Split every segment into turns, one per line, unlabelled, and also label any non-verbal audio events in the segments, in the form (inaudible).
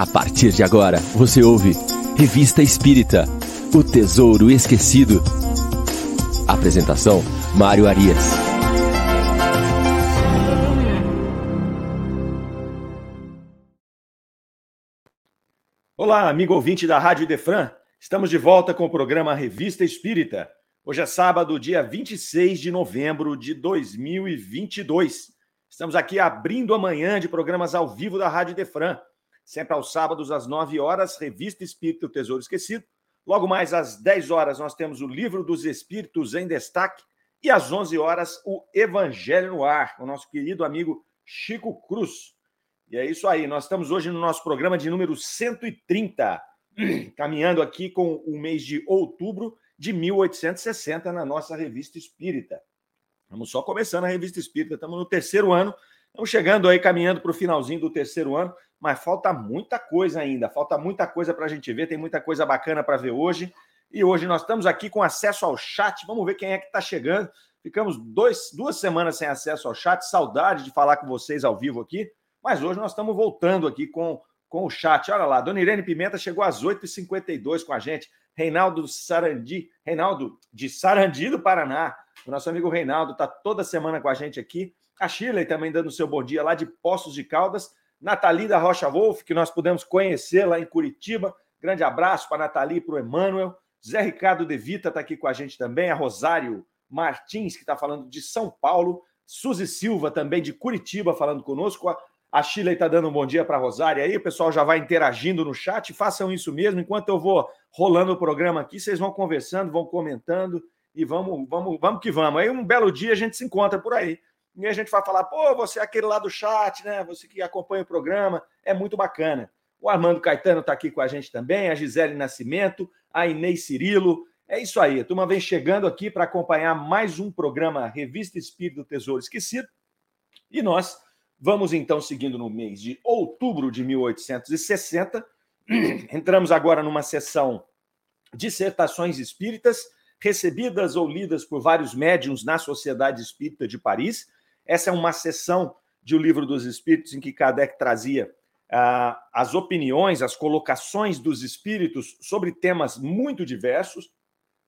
A partir de agora, você ouve Revista Espírita O Tesouro Esquecido. Apresentação: Mário Arias.
Olá, amigo ouvinte da Rádio Defran. Estamos de volta com o programa Revista Espírita. Hoje é sábado, dia 26 de novembro de 2022. Estamos aqui abrindo amanhã de programas ao vivo da Rádio Defran sempre aos sábados, às 9 horas, Revista Espírito o Tesouro Esquecido. Logo mais às 10 horas, nós temos o Livro dos Espíritos em Destaque. E às 11 horas, o Evangelho no Ar, o nosso querido amigo Chico Cruz. E é isso aí, nós estamos hoje no nosso programa de número 130, (clears throat) caminhando aqui com o mês de outubro de 1860 na nossa Revista Espírita. Estamos só começando a Revista Espírita, estamos no terceiro ano, estamos chegando aí, caminhando para o finalzinho do terceiro ano mas falta muita coisa ainda, falta muita coisa para a gente ver, tem muita coisa bacana para ver hoje. E hoje nós estamos aqui com acesso ao chat, vamos ver quem é que está chegando. Ficamos dois, duas semanas sem acesso ao chat, saudade de falar com vocês ao vivo aqui, mas hoje nós estamos voltando aqui com, com o chat. Olha lá, Dona Irene Pimenta chegou às 8h52 com a gente. Reinaldo Sarandi, Reinaldo de Sarandi do Paraná. O nosso amigo Reinaldo está toda semana com a gente aqui. A Shirley também dando seu bom dia lá de Poços de Caldas. Nathalie da Rocha Wolf, que nós pudemos conhecer lá em Curitiba. Grande abraço para a Nathalie e para o Emanuel. Zé Ricardo De Vita está aqui com a gente também. A Rosário Martins, que está falando de São Paulo. Suzy Silva, também de Curitiba, falando conosco. A Chile está dando um bom dia para a Rosária aí. O pessoal já vai interagindo no chat. Façam isso mesmo. Enquanto eu vou rolando o programa aqui, vocês vão conversando, vão comentando e vamos, vamos, vamos que vamos. Aí um belo dia a gente se encontra por aí. E a gente vai falar, pô, você é aquele lá do chat, né? Você que acompanha o programa, é muito bacana. O Armando Caetano está aqui com a gente também, a Gisele Nascimento, a Inês Cirilo. É isso aí, a turma vem chegando aqui para acompanhar mais um programa Revista Espírito Tesouro Esquecido. E nós vamos então seguindo no mês de outubro de 1860. (clears throat) Entramos agora numa sessão Dissertações Espíritas, recebidas ou lidas por vários médiums na Sociedade Espírita de Paris. Essa é uma sessão de O Livro dos Espíritos em que Kardec trazia ah, as opiniões, as colocações dos espíritos sobre temas muito diversos.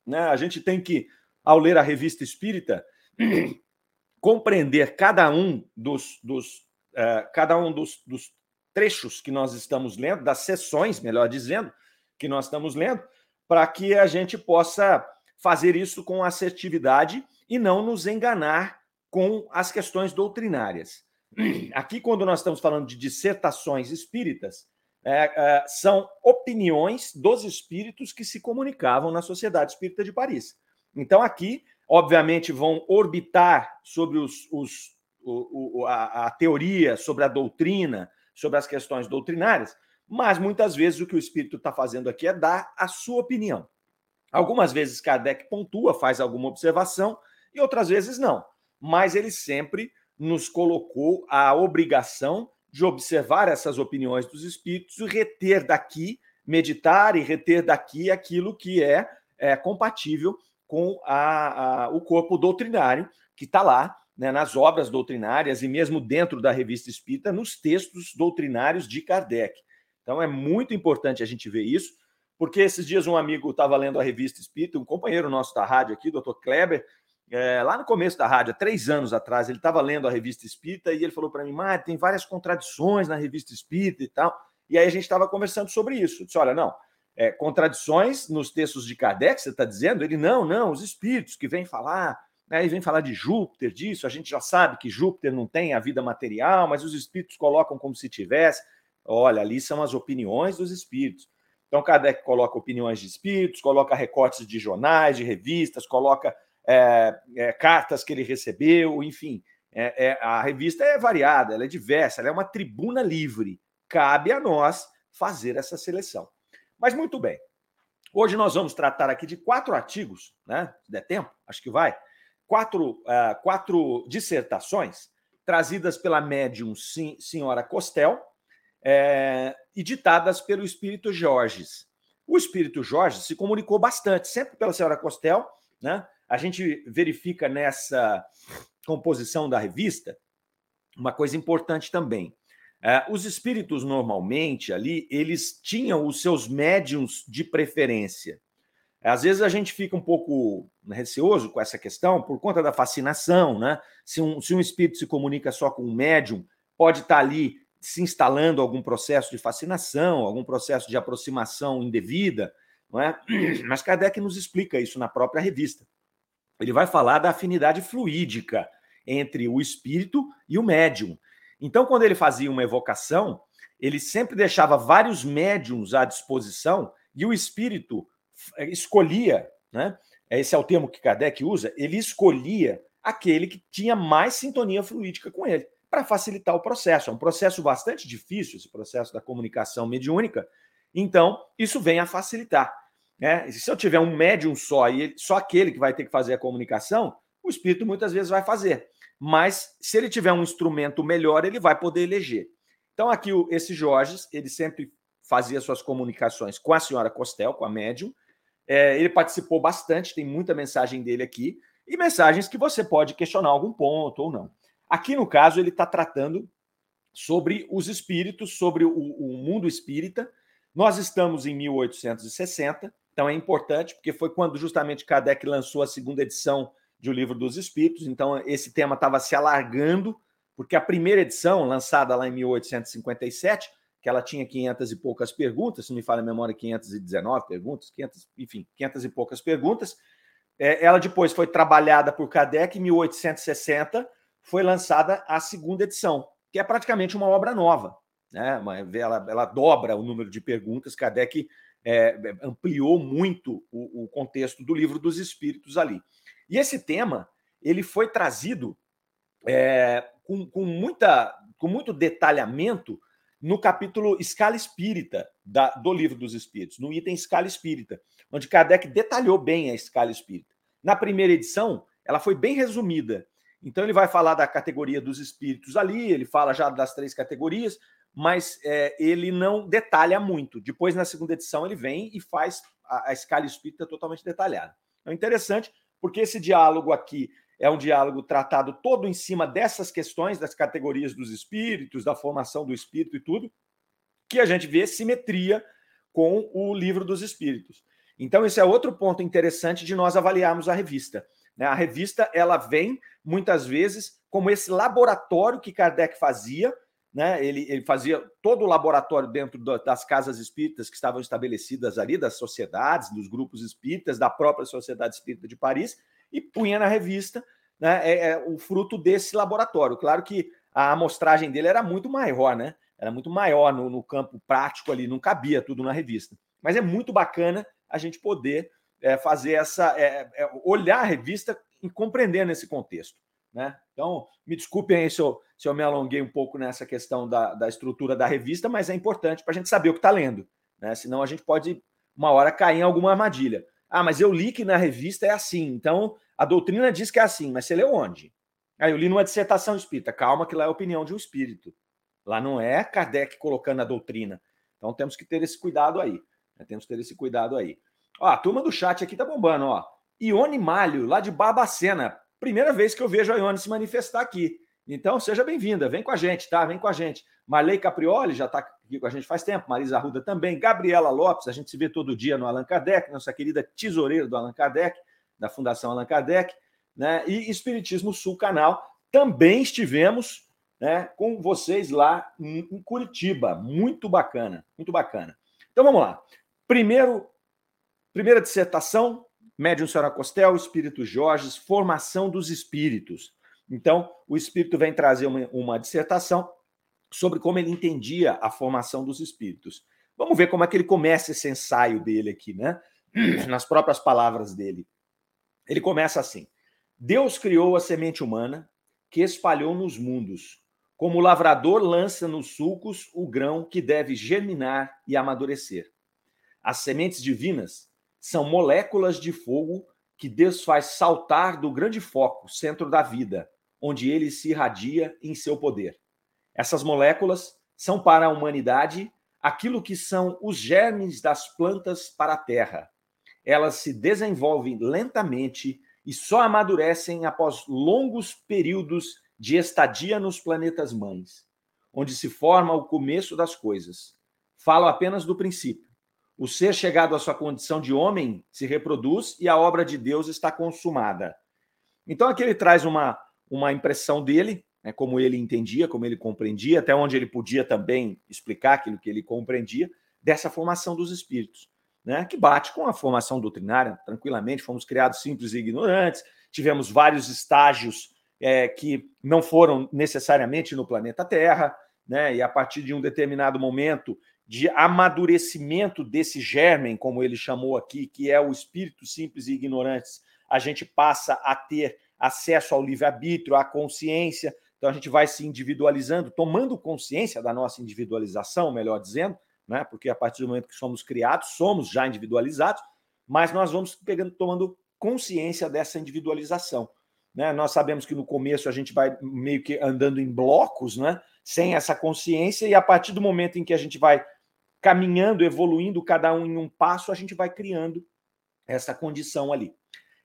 Né? A gente tem que, ao ler a revista espírita, (clears throat) compreender cada um dos, dos uh, cada um dos, dos trechos que nós estamos lendo, das sessões, melhor dizendo, que nós estamos lendo, para que a gente possa fazer isso com assertividade e não nos enganar com as questões doutrinárias. Aqui, quando nós estamos falando de dissertações espíritas, é, é, são opiniões dos espíritos que se comunicavam na Sociedade Espírita de Paris. Então, aqui, obviamente, vão orbitar sobre os, os, o, o, a, a teoria, sobre a doutrina, sobre as questões doutrinárias, mas muitas vezes o que o espírito está fazendo aqui é dar a sua opinião. Algumas vezes Kardec pontua, faz alguma observação, e outras vezes não mas ele sempre nos colocou a obrigação de observar essas opiniões dos espíritos e reter daqui, meditar e reter daqui aquilo que é, é compatível com a, a, o corpo doutrinário que está lá, né, nas obras doutrinárias e mesmo dentro da revista espírita, nos textos doutrinários de Kardec. Então é muito importante a gente ver isso, porque esses dias um amigo estava lendo a revista espírita, um companheiro nosso da rádio aqui, doutor Kleber, é, lá no começo da rádio, há três anos atrás, ele estava lendo a revista Espírita e ele falou para mim, Mário, tem várias contradições na revista Espírita e tal. E aí a gente estava conversando sobre isso. Eu disse, olha, não, é, contradições nos textos de Kardec, você está dizendo? Ele, não, não, os espíritos que vêm falar, né, e vem falar de Júpiter, disso, a gente já sabe que Júpiter não tem a vida material, mas os espíritos colocam como se tivesse. Olha, ali são as opiniões dos espíritos. Então, Kardec coloca opiniões de espíritos, coloca recortes de jornais, de revistas, coloca é, é, cartas que ele recebeu, enfim. É, é, a revista é variada, ela é diversa, ela é uma tribuna livre. Cabe a nós fazer essa seleção. Mas muito bem. Hoje nós vamos tratar aqui de quatro artigos, né? Se der tempo, acho que vai. Quatro, uh, quatro dissertações trazidas pela médium sim, senhora Costel é, e ditadas pelo espírito Jorges. O espírito Jorge se comunicou bastante, sempre pela senhora Costel, né? A gente verifica nessa composição da revista uma coisa importante também. É, os espíritos normalmente ali, eles tinham os seus médiums de preferência. Às vezes a gente fica um pouco receoso com essa questão por conta da fascinação, né? Se um, se um espírito se comunica só com um médium, pode estar ali se instalando algum processo de fascinação, algum processo de aproximação indevida, não é? (clears throat) Mas Kardec nos explica isso na própria revista. Ele vai falar da afinidade fluídica entre o espírito e o médium. Então, quando ele fazia uma evocação, ele sempre deixava vários médiums à disposição e o espírito eh, escolhia, né? Esse é o termo que Kardec usa, ele escolhia aquele que tinha mais sintonia fluídica com ele, para facilitar o processo. É um processo bastante difícil, esse processo da comunicação mediúnica, então isso vem a facilitar. Né? Se eu tiver um médium só e só aquele que vai ter que fazer a comunicação, o espírito muitas vezes vai fazer. Mas se ele tiver um instrumento melhor, ele vai poder eleger. Então aqui esse Jorge, ele sempre fazia suas comunicações com a senhora Costel, com a médium. É, ele participou bastante, tem muita mensagem dele aqui, e mensagens que você pode questionar algum ponto ou não. Aqui, no caso, ele está tratando sobre os espíritos, sobre o, o mundo espírita. Nós estamos em 1860, então é importante, porque foi quando justamente Kardec lançou a segunda edição de O Livro dos Espíritos, então esse tema estava se alargando, porque a primeira edição, lançada lá em 1857, que ela tinha 500 e poucas perguntas, se me falha a memória, 519 perguntas, 500, enfim, 500 e poucas perguntas. É, ela depois foi trabalhada por Kardec em 1860, foi lançada a segunda edição, que é praticamente uma obra nova. Né? Ela, ela dobra o número de perguntas. Kardec é, ampliou muito o, o, contexto do livro dos Espíritos ali. E esse tema ele foi trazido é, com, com, muita, com muito detalhamento no capítulo Escala Espírita da, do livro dos Espíritos, no item Escala Espírita, onde Kardec detalhou bem a escala espírita. Na primeira edição, ela foi bem resumida. Então, ele vai falar da categoria dos espíritos ali, ele fala já das três categorias, mas é, ele não detalha muito. Depois, na segunda edição, ele vem e faz a, a escala espírita totalmente detalhada. É interessante, porque esse diálogo aqui é um diálogo tratado todo em cima dessas questões, das categorias dos espíritos, da formação do espírito e tudo, que a gente vê simetria com o livro dos espíritos. Então, esse é outro ponto interessante de nós avaliarmos a revista. Né? A revista ela vem muitas vezes como esse laboratório que Kardec fazia né? Ele, ele fazia todo o laboratório dentro das casas espíritas que estavam estabelecidas ali, das sociedades, dos grupos espíritas, da própria Sociedade Espírita de Paris, e punha na revista né, é, é, o fruto desse laboratório. Claro que a amostragem dele era muito maior, né? Era muito maior no, no campo prático ali, não cabia tudo na revista. Mas é muito bacana a gente poder é, fazer essa. É, é, olhar a revista e compreender nesse contexto. Né? Então, me desculpem aí se eu, se eu me alonguei um pouco nessa questão da, da estrutura da revista, mas é importante para a gente saber o que está lendo. Né? Senão a gente pode, uma hora, cair em alguma armadilha. Ah, mas eu li que na revista é assim, então a doutrina diz que é assim, mas você leu onde? Ah, eu li numa dissertação espírita. Calma, que lá é a opinião de um espírito. Lá não é Kardec colocando a doutrina. Então temos que ter esse cuidado aí. Né? Temos que ter esse cuidado aí. Ó, a turma do chat aqui tá bombando, ó. Ione Malho, lá de Barbacena. Primeira vez que eu vejo a Ione se manifestar aqui. Então, seja bem-vinda, vem com a gente, tá? Vem com a gente. Marley Caprioli já está aqui com a gente faz tempo, Marisa Arruda também, Gabriela Lopes, a gente se vê todo dia no Allan Kardec, nossa querida tesoureira do Allan Kardec, da Fundação Allan Kardec, né? E Espiritismo Sul Canal, também estivemos né, com vocês lá em Curitiba. Muito bacana, muito bacana. Então vamos lá. Primeiro, primeira dissertação, Médium Senhora Costel, Espírito Jorges, Formação dos Espíritos. Então, o Espírito vem trazer uma, uma dissertação sobre como ele entendia a formação dos espíritos. Vamos ver como é que ele começa esse ensaio dele aqui, né? (clears throat) Nas próprias palavras dele. Ele começa assim: Deus criou a semente humana que espalhou nos mundos. Como o lavrador lança nos sulcos o grão que deve germinar e amadurecer. As sementes divinas são moléculas de fogo que Deus faz saltar do grande foco, centro da vida, onde ele se irradia em seu poder. Essas moléculas são para a humanidade aquilo que são os germes das plantas para a terra. Elas se desenvolvem lentamente e só amadurecem após longos períodos de estadia nos planetas mães. onde se forma o começo das coisas. Falo apenas do princípio. O ser chegado à sua condição de homem se reproduz e a obra de Deus está consumada. Então aqui ele traz uma, uma impressão dele, né, como ele entendia, como ele compreendia, até onde ele podia também explicar aquilo que ele compreendia, dessa formação dos espíritos, né, que bate com a formação doutrinária, tranquilamente, fomos criados simples e ignorantes, tivemos vários estágios é, que não foram necessariamente no planeta Terra, né, e a partir de um determinado momento de amadurecimento desse germen, como ele chamou aqui, que é o espírito simples e ignorantes, a gente passa a ter acesso ao livre-arbítrio, à consciência, então a gente vai se individualizando, tomando consciência da nossa individualização, melhor dizendo, né? Porque a partir do momento que somos criados, somos já individualizados, mas nós vamos pegando, tomando consciência dessa individualização. Né? Nós sabemos que no começo a gente vai meio que andando em blocos, né? Sem essa consciência, e a partir do momento em que a gente vai caminhando, evoluindo, cada um em um passo, a gente vai criando essa condição ali.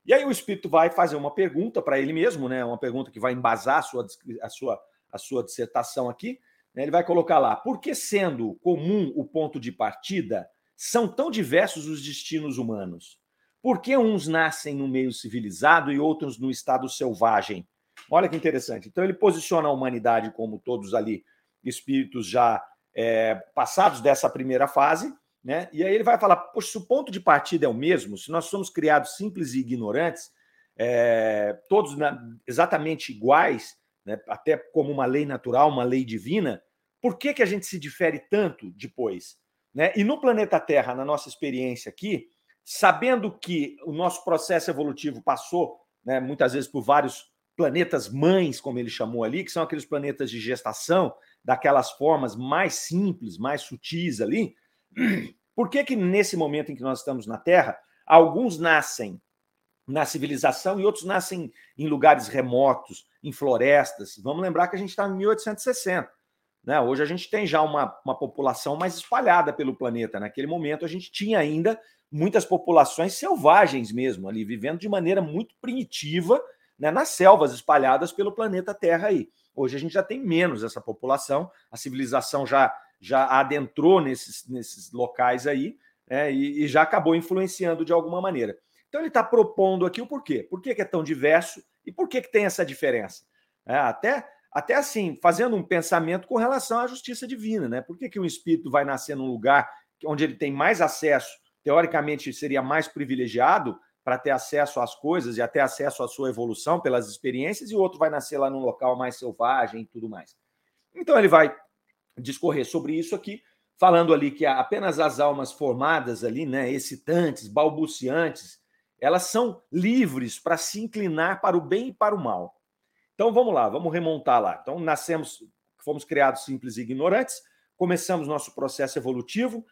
E aí o espírito vai fazer uma pergunta para ele mesmo, né? Uma pergunta que vai embasar a sua, a sua, a sua dissertação aqui. Né? Ele vai colocar lá: por que sendo comum o ponto de partida, são tão diversos os destinos humanos? Por que uns nascem no meio civilizado e outros no estado selvagem? Olha que interessante. Então ele posiciona a humanidade como todos ali espíritos já é, passados dessa primeira fase, né? E aí ele vai falar: poxa, se o ponto de partida é o mesmo, se nós somos criados simples e ignorantes, é, todos na, exatamente iguais, né? até como uma lei natural, uma lei divina, por que, que a gente se difere tanto depois? Né? E no planeta Terra, na nossa experiência aqui, sabendo que o nosso processo evolutivo passou né, muitas vezes por vários planetas mães, como ele chamou ali, que são aqueles planetas de gestação, daquelas formas mais simples, mais sutis ali, (clears throat) por que que nesse momento em que nós estamos na Terra, alguns nascem na civilização e outros nascem em lugares remotos, em florestas? Vamos lembrar que a gente está em 1860. Né? Hoje a gente tem já uma, uma população mais espalhada pelo planeta. Naquele momento a gente tinha ainda muitas populações selvagens mesmo, ali, vivendo de maneira muito primitiva né, nas selvas espalhadas pelo planeta Terra aí. Hoje a gente já tem menos essa população, a civilização já, já adentrou nesses, nesses locais aí né, e, e, já acabou influenciando de alguma maneira. Então ele está propondo aqui o porquê. Por que, que, é tão diverso e por que, que tem essa diferença? É, até, até assim, fazendo um pensamento com relação à justiça divina. Né? Por que, que um espírito vai nascer num lugar onde ele tem mais acesso, teoricamente seria mais privilegiado, para ter acesso às coisas e até acesso à sua evolução pelas experiências, e o outro vai nascer lá num local mais selvagem e tudo mais. Então ele vai discorrer sobre isso aqui, falando ali que apenas as almas formadas ali, né, excitantes, balbuciantes, elas são livres para se inclinar para o bem e para o mal. Então vamos lá, vamos remontar lá. Então nascemos, fomos criados simples e ignorantes, começamos nosso processo evolutivo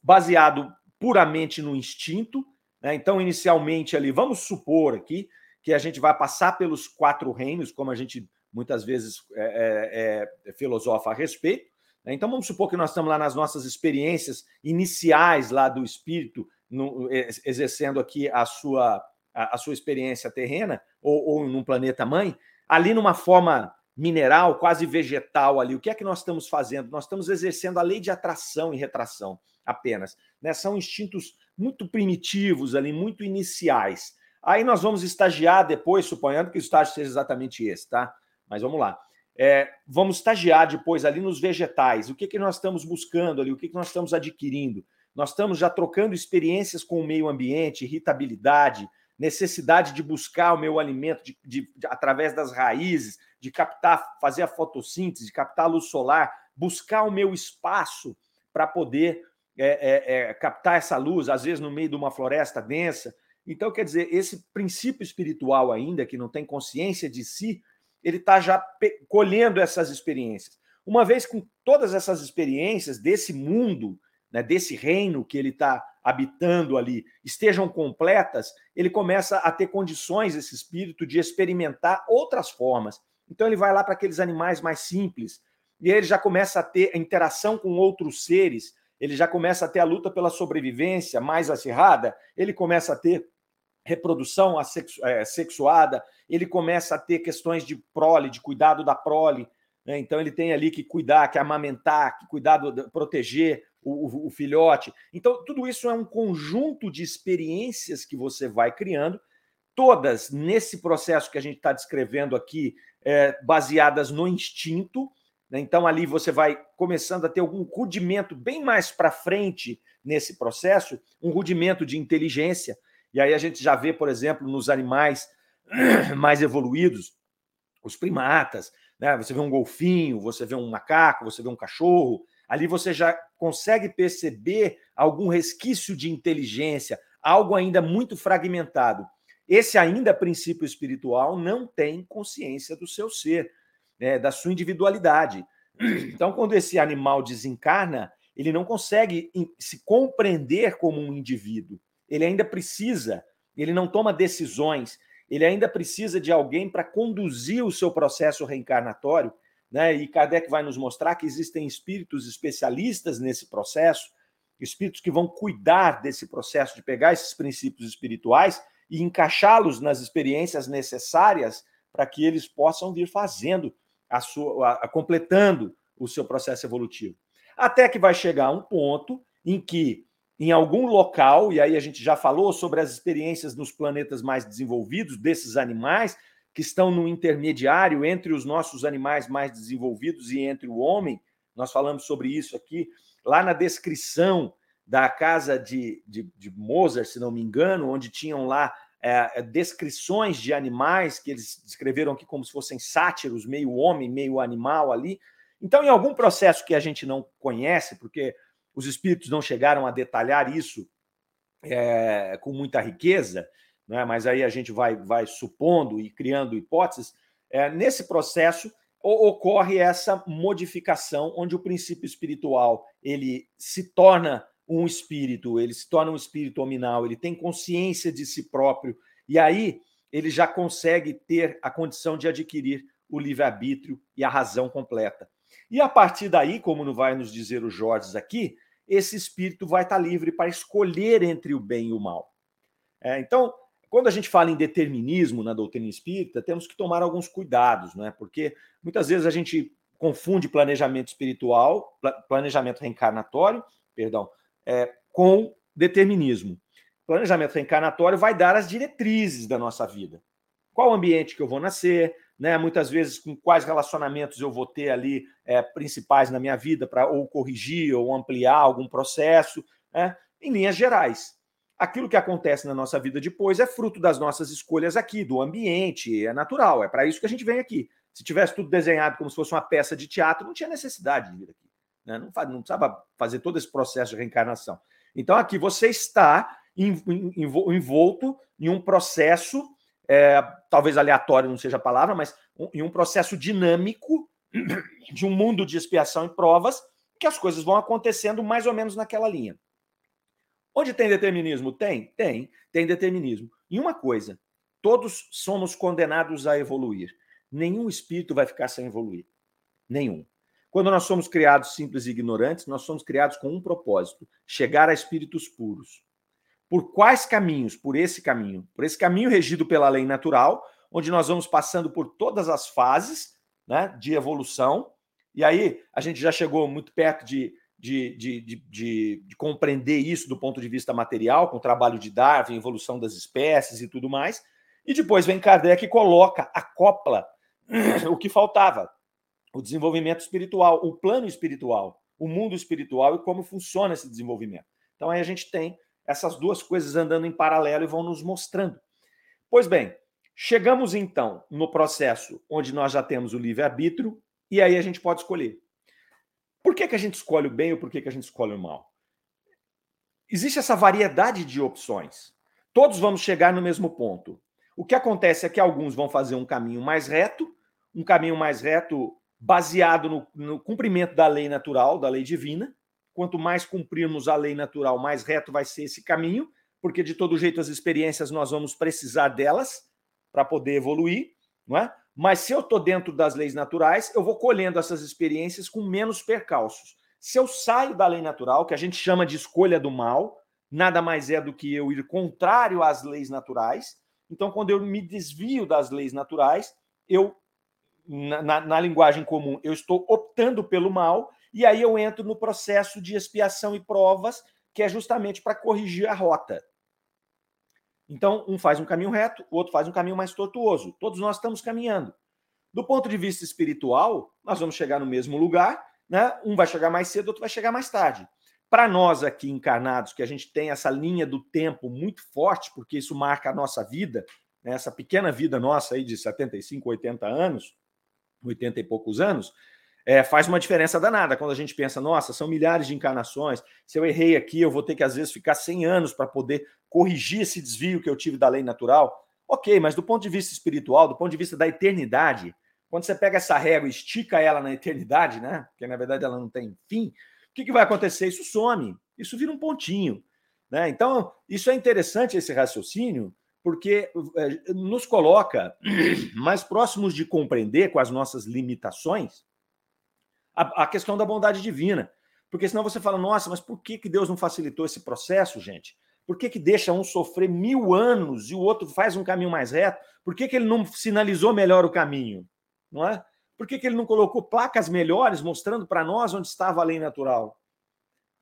baseado puramente no instinto, né? Então, inicialmente ali, vamos supor aqui que a gente vai passar pelos quatro reinos, como a gente muitas vezes é, é, é, filosofa a respeito. Né? Então, vamos supor que nós estamos lá nas nossas experiências iniciais lá do espírito, no, exercendo aqui a sua, a, a sua experiência terrena, ou, ou num planeta mãe, ali numa forma mineral, quase vegetal ali. O que é que nós estamos fazendo? Nós estamos exercendo a lei de atração e retração apenas. Né? São instintos muito primitivos ali, muito iniciais. Aí nós vamos estagiar depois, suponhando que o estágio seja exatamente esse, tá? Mas vamos lá. É, vamos estagiar depois ali nos vegetais. O que, que nós estamos buscando ali? O que, que nós estamos adquirindo? Nós estamos já trocando experiências com o meio ambiente, irritabilidade, necessidade de buscar o meu alimento de, de, de, através das raízes, de captar, fazer a fotossíntese, de captar a luz solar, buscar o meu espaço para poder é, é, é, captar essa luz, às vezes no meio de uma floresta densa. Então, quer dizer, esse princípio espiritual ainda, que não tem consciência de si, ele está já colhendo essas experiências. Uma vez com todas essas experiências desse mundo, né, desse reino que ele está habitando ali, estejam completas, ele começa a ter condições, esse espírito, de experimentar outras formas. Então ele vai lá para aqueles animais mais simples, e ele já começa a ter interação com outros seres, ele já começa a ter a luta pela sobrevivência mais acirrada, ele começa a ter reprodução é, sexuada, ele começa a ter questões de prole, de cuidado da prole. Né? Então ele tem ali que cuidar, que amamentar, que cuidar, do, proteger o, o, o filhote. Então tudo isso é um conjunto de experiências que você vai criando, todas nesse processo que a gente está descrevendo aqui, é, baseadas no instinto. Né? Então ali você vai começando a ter algum rudimento bem mais para frente nesse processo, um rudimento de inteligência. E aí a gente já vê, por exemplo, nos animais (clears throat) mais evoluídos, os primatas, né? Você vê um golfinho, você vê um macaco, você vê um cachorro, ali você já consegue perceber algum resquício de inteligência, algo ainda muito fragmentado. Esse ainda princípio espiritual não tem consciência do seu ser, né, da sua individualidade. Então, quando esse animal desencarna, ele não consegue se compreender como um indivíduo. Ele ainda precisa, ele não toma decisões, ele ainda precisa de alguém para conduzir o seu processo reencarnatório, né? E Kardec vai nos mostrar que existem espíritos especialistas nesse processo, espíritos que vão cuidar desse processo de pegar esses princípios espirituais e encaixá-los nas experiências necessárias para que eles possam vir fazendo a sua, a, completando o seu processo evolutivo. Até que vai chegar um ponto em que em algum local, e aí a gente já falou sobre as experiências nos planetas mais desenvolvidos desses animais que estão no intermediário entre os nossos animais mais desenvolvidos e entre o homem. Nós falamos sobre isso aqui lá na descrição da casa de, de, de Mozart, se não me engano, onde tinham lá é, descrições de animais que eles descreveram aqui como se fossem sátiros, meio homem, meio animal ali. Então, em algum processo que a gente não conhece, porque os espíritos não chegaram a detalhar isso é, com muita riqueza, né? mas aí a gente vai, vai supondo e criando hipóteses. É, nesse processo ocorre essa modificação onde o princípio espiritual ele se torna um espírito, ele se torna um espírito hominal, ele tem consciência de si próprio e aí ele já consegue ter a condição de adquirir o livre-arbítrio e a razão completa. E a partir daí, como não vai nos dizer o Jorge aqui, esse espírito vai estar livre para escolher entre o bem e o mal. É, então, quando a gente fala em determinismo na doutrina espírita, temos que tomar alguns cuidados, né? porque muitas vezes a gente confunde planejamento espiritual, planejamento reencarnatório, perdão, é, com determinismo. Planejamento reencarnatório vai dar as diretrizes da nossa vida. Qual ambiente que eu vou nascer, né? Muitas vezes com quais relacionamentos eu vou ter ali é, principais na minha vida para ou corrigir ou ampliar algum processo, né? em linhas gerais. Aquilo que acontece na nossa vida depois é fruto das nossas escolhas aqui, do ambiente, é natural, é para isso que a gente vem aqui. Se tivesse tudo desenhado como se fosse uma peça de teatro, não tinha necessidade de vir aqui. Né? Não, não precisava fazer todo esse processo de reencarnação. Então, aqui você está envolto em um processo é, talvez aleatório não seja a palavra, mas em um processo dinâmico (clears throat) de um mundo de expiação e provas, que as coisas vão acontecendo mais ou menos naquela linha. Onde tem determinismo? Tem, tem, tem determinismo. E uma coisa, todos somos condenados a evoluir. Nenhum espírito vai ficar sem evoluir. Nenhum. Quando nós somos criados simples e ignorantes, nós somos criados com um propósito: chegar a espíritos puros. Por quais caminhos? Por esse caminho. Por esse caminho regido pela lei natural, onde nós vamos passando por todas as fases né, de evolução. E aí a gente já chegou muito perto de, de, de, de, de compreender isso do ponto de vista material, com o trabalho de Darwin, evolução das espécies e tudo mais. E depois vem Kardec e coloca, acopla (clears throat) o que faltava: o desenvolvimento espiritual, o plano espiritual, o mundo espiritual e como funciona esse desenvolvimento. Então aí a gente tem essas duas coisas andando em paralelo e vão nos mostrando. Pois bem, chegamos então no processo onde nós já temos o livre-arbítrio e aí a gente pode escolher. Por que, que a gente escolhe o bem ou por que, que a gente escolhe o mal? Existe essa variedade de opções. Todos vamos chegar no mesmo ponto. O que acontece é que alguns vão fazer um caminho mais reto, um caminho mais reto baseado no, no cumprimento da lei natural, da lei divina, Quanto mais cumprirmos a lei natural, mais reto vai ser esse caminho, porque de todo jeito as experiências nós vamos precisar delas para poder evoluir, não é? Mas se eu estou dentro das leis naturais, eu vou colhendo essas experiências com menos percalços. Se eu saio da lei natural, que a gente chama de escolha do mal, nada mais é do que eu ir contrário às leis naturais. Então, quando eu me desvio das leis naturais, eu na, na, na linguagem comum, eu estou optando pelo mal, e aí eu entro no processo de expiação e provas, que é justamente para corrigir a rota. Então, um faz um caminho reto, o outro faz um caminho mais tortuoso. Todos nós estamos caminhando. Do ponto de vista espiritual, nós vamos chegar no mesmo lugar, né? Um vai chegar mais cedo, outro vai chegar mais tarde. Para nós aqui encarnados, que a gente tem essa linha do tempo muito forte, porque isso marca a nossa vida, né? essa pequena vida nossa aí de 75, 80 anos, 80 e poucos anos, é, faz uma diferença danada quando a gente pensa, nossa, são milhares de encarnações, se eu errei aqui, eu vou ter que às vezes ficar 100 anos para poder corrigir esse desvio que eu tive da lei natural. Ok, mas do ponto de vista espiritual, do ponto de vista da eternidade, quando você pega essa régua e estica ela na eternidade, né? Porque na verdade ela não tem fim, o que, que vai acontecer? Isso some, isso vira um pontinho. Né? Então, isso é interessante, esse raciocínio, porque é, nos coloca (clears throat) mais próximos de compreender com as nossas limitações a, a, questão da bondade divina. Porque senão você fala, nossa, mas por que, que Deus não facilitou esse processo, gente? Por que, que deixa um sofrer mil anos e o outro faz um caminho mais reto? Por que, que ele não sinalizou melhor o caminho? não é? Por que, que ele não colocou placas melhores mostrando para nós onde estava a lei natural?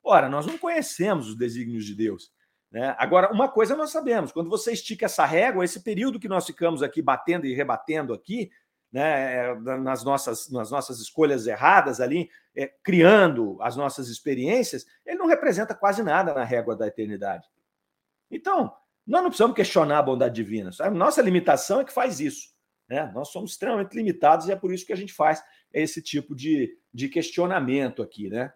Ora, nós não conhecemos os desígnios de Deus. Né? Agora, uma coisa nós sabemos: quando você estica essa régua, esse período que nós ficamos aqui batendo e rebatendo aqui, né, nas, nossas, nas nossas escolhas erradas ali, é, criando as nossas experiências, ele não representa quase nada na régua da eternidade. Então, nós não precisamos questionar a bondade divina. A nossa limitação é que faz isso. Né? Nós somos extremamente limitados e é por isso que a gente faz esse tipo de, de questionamento aqui. Né?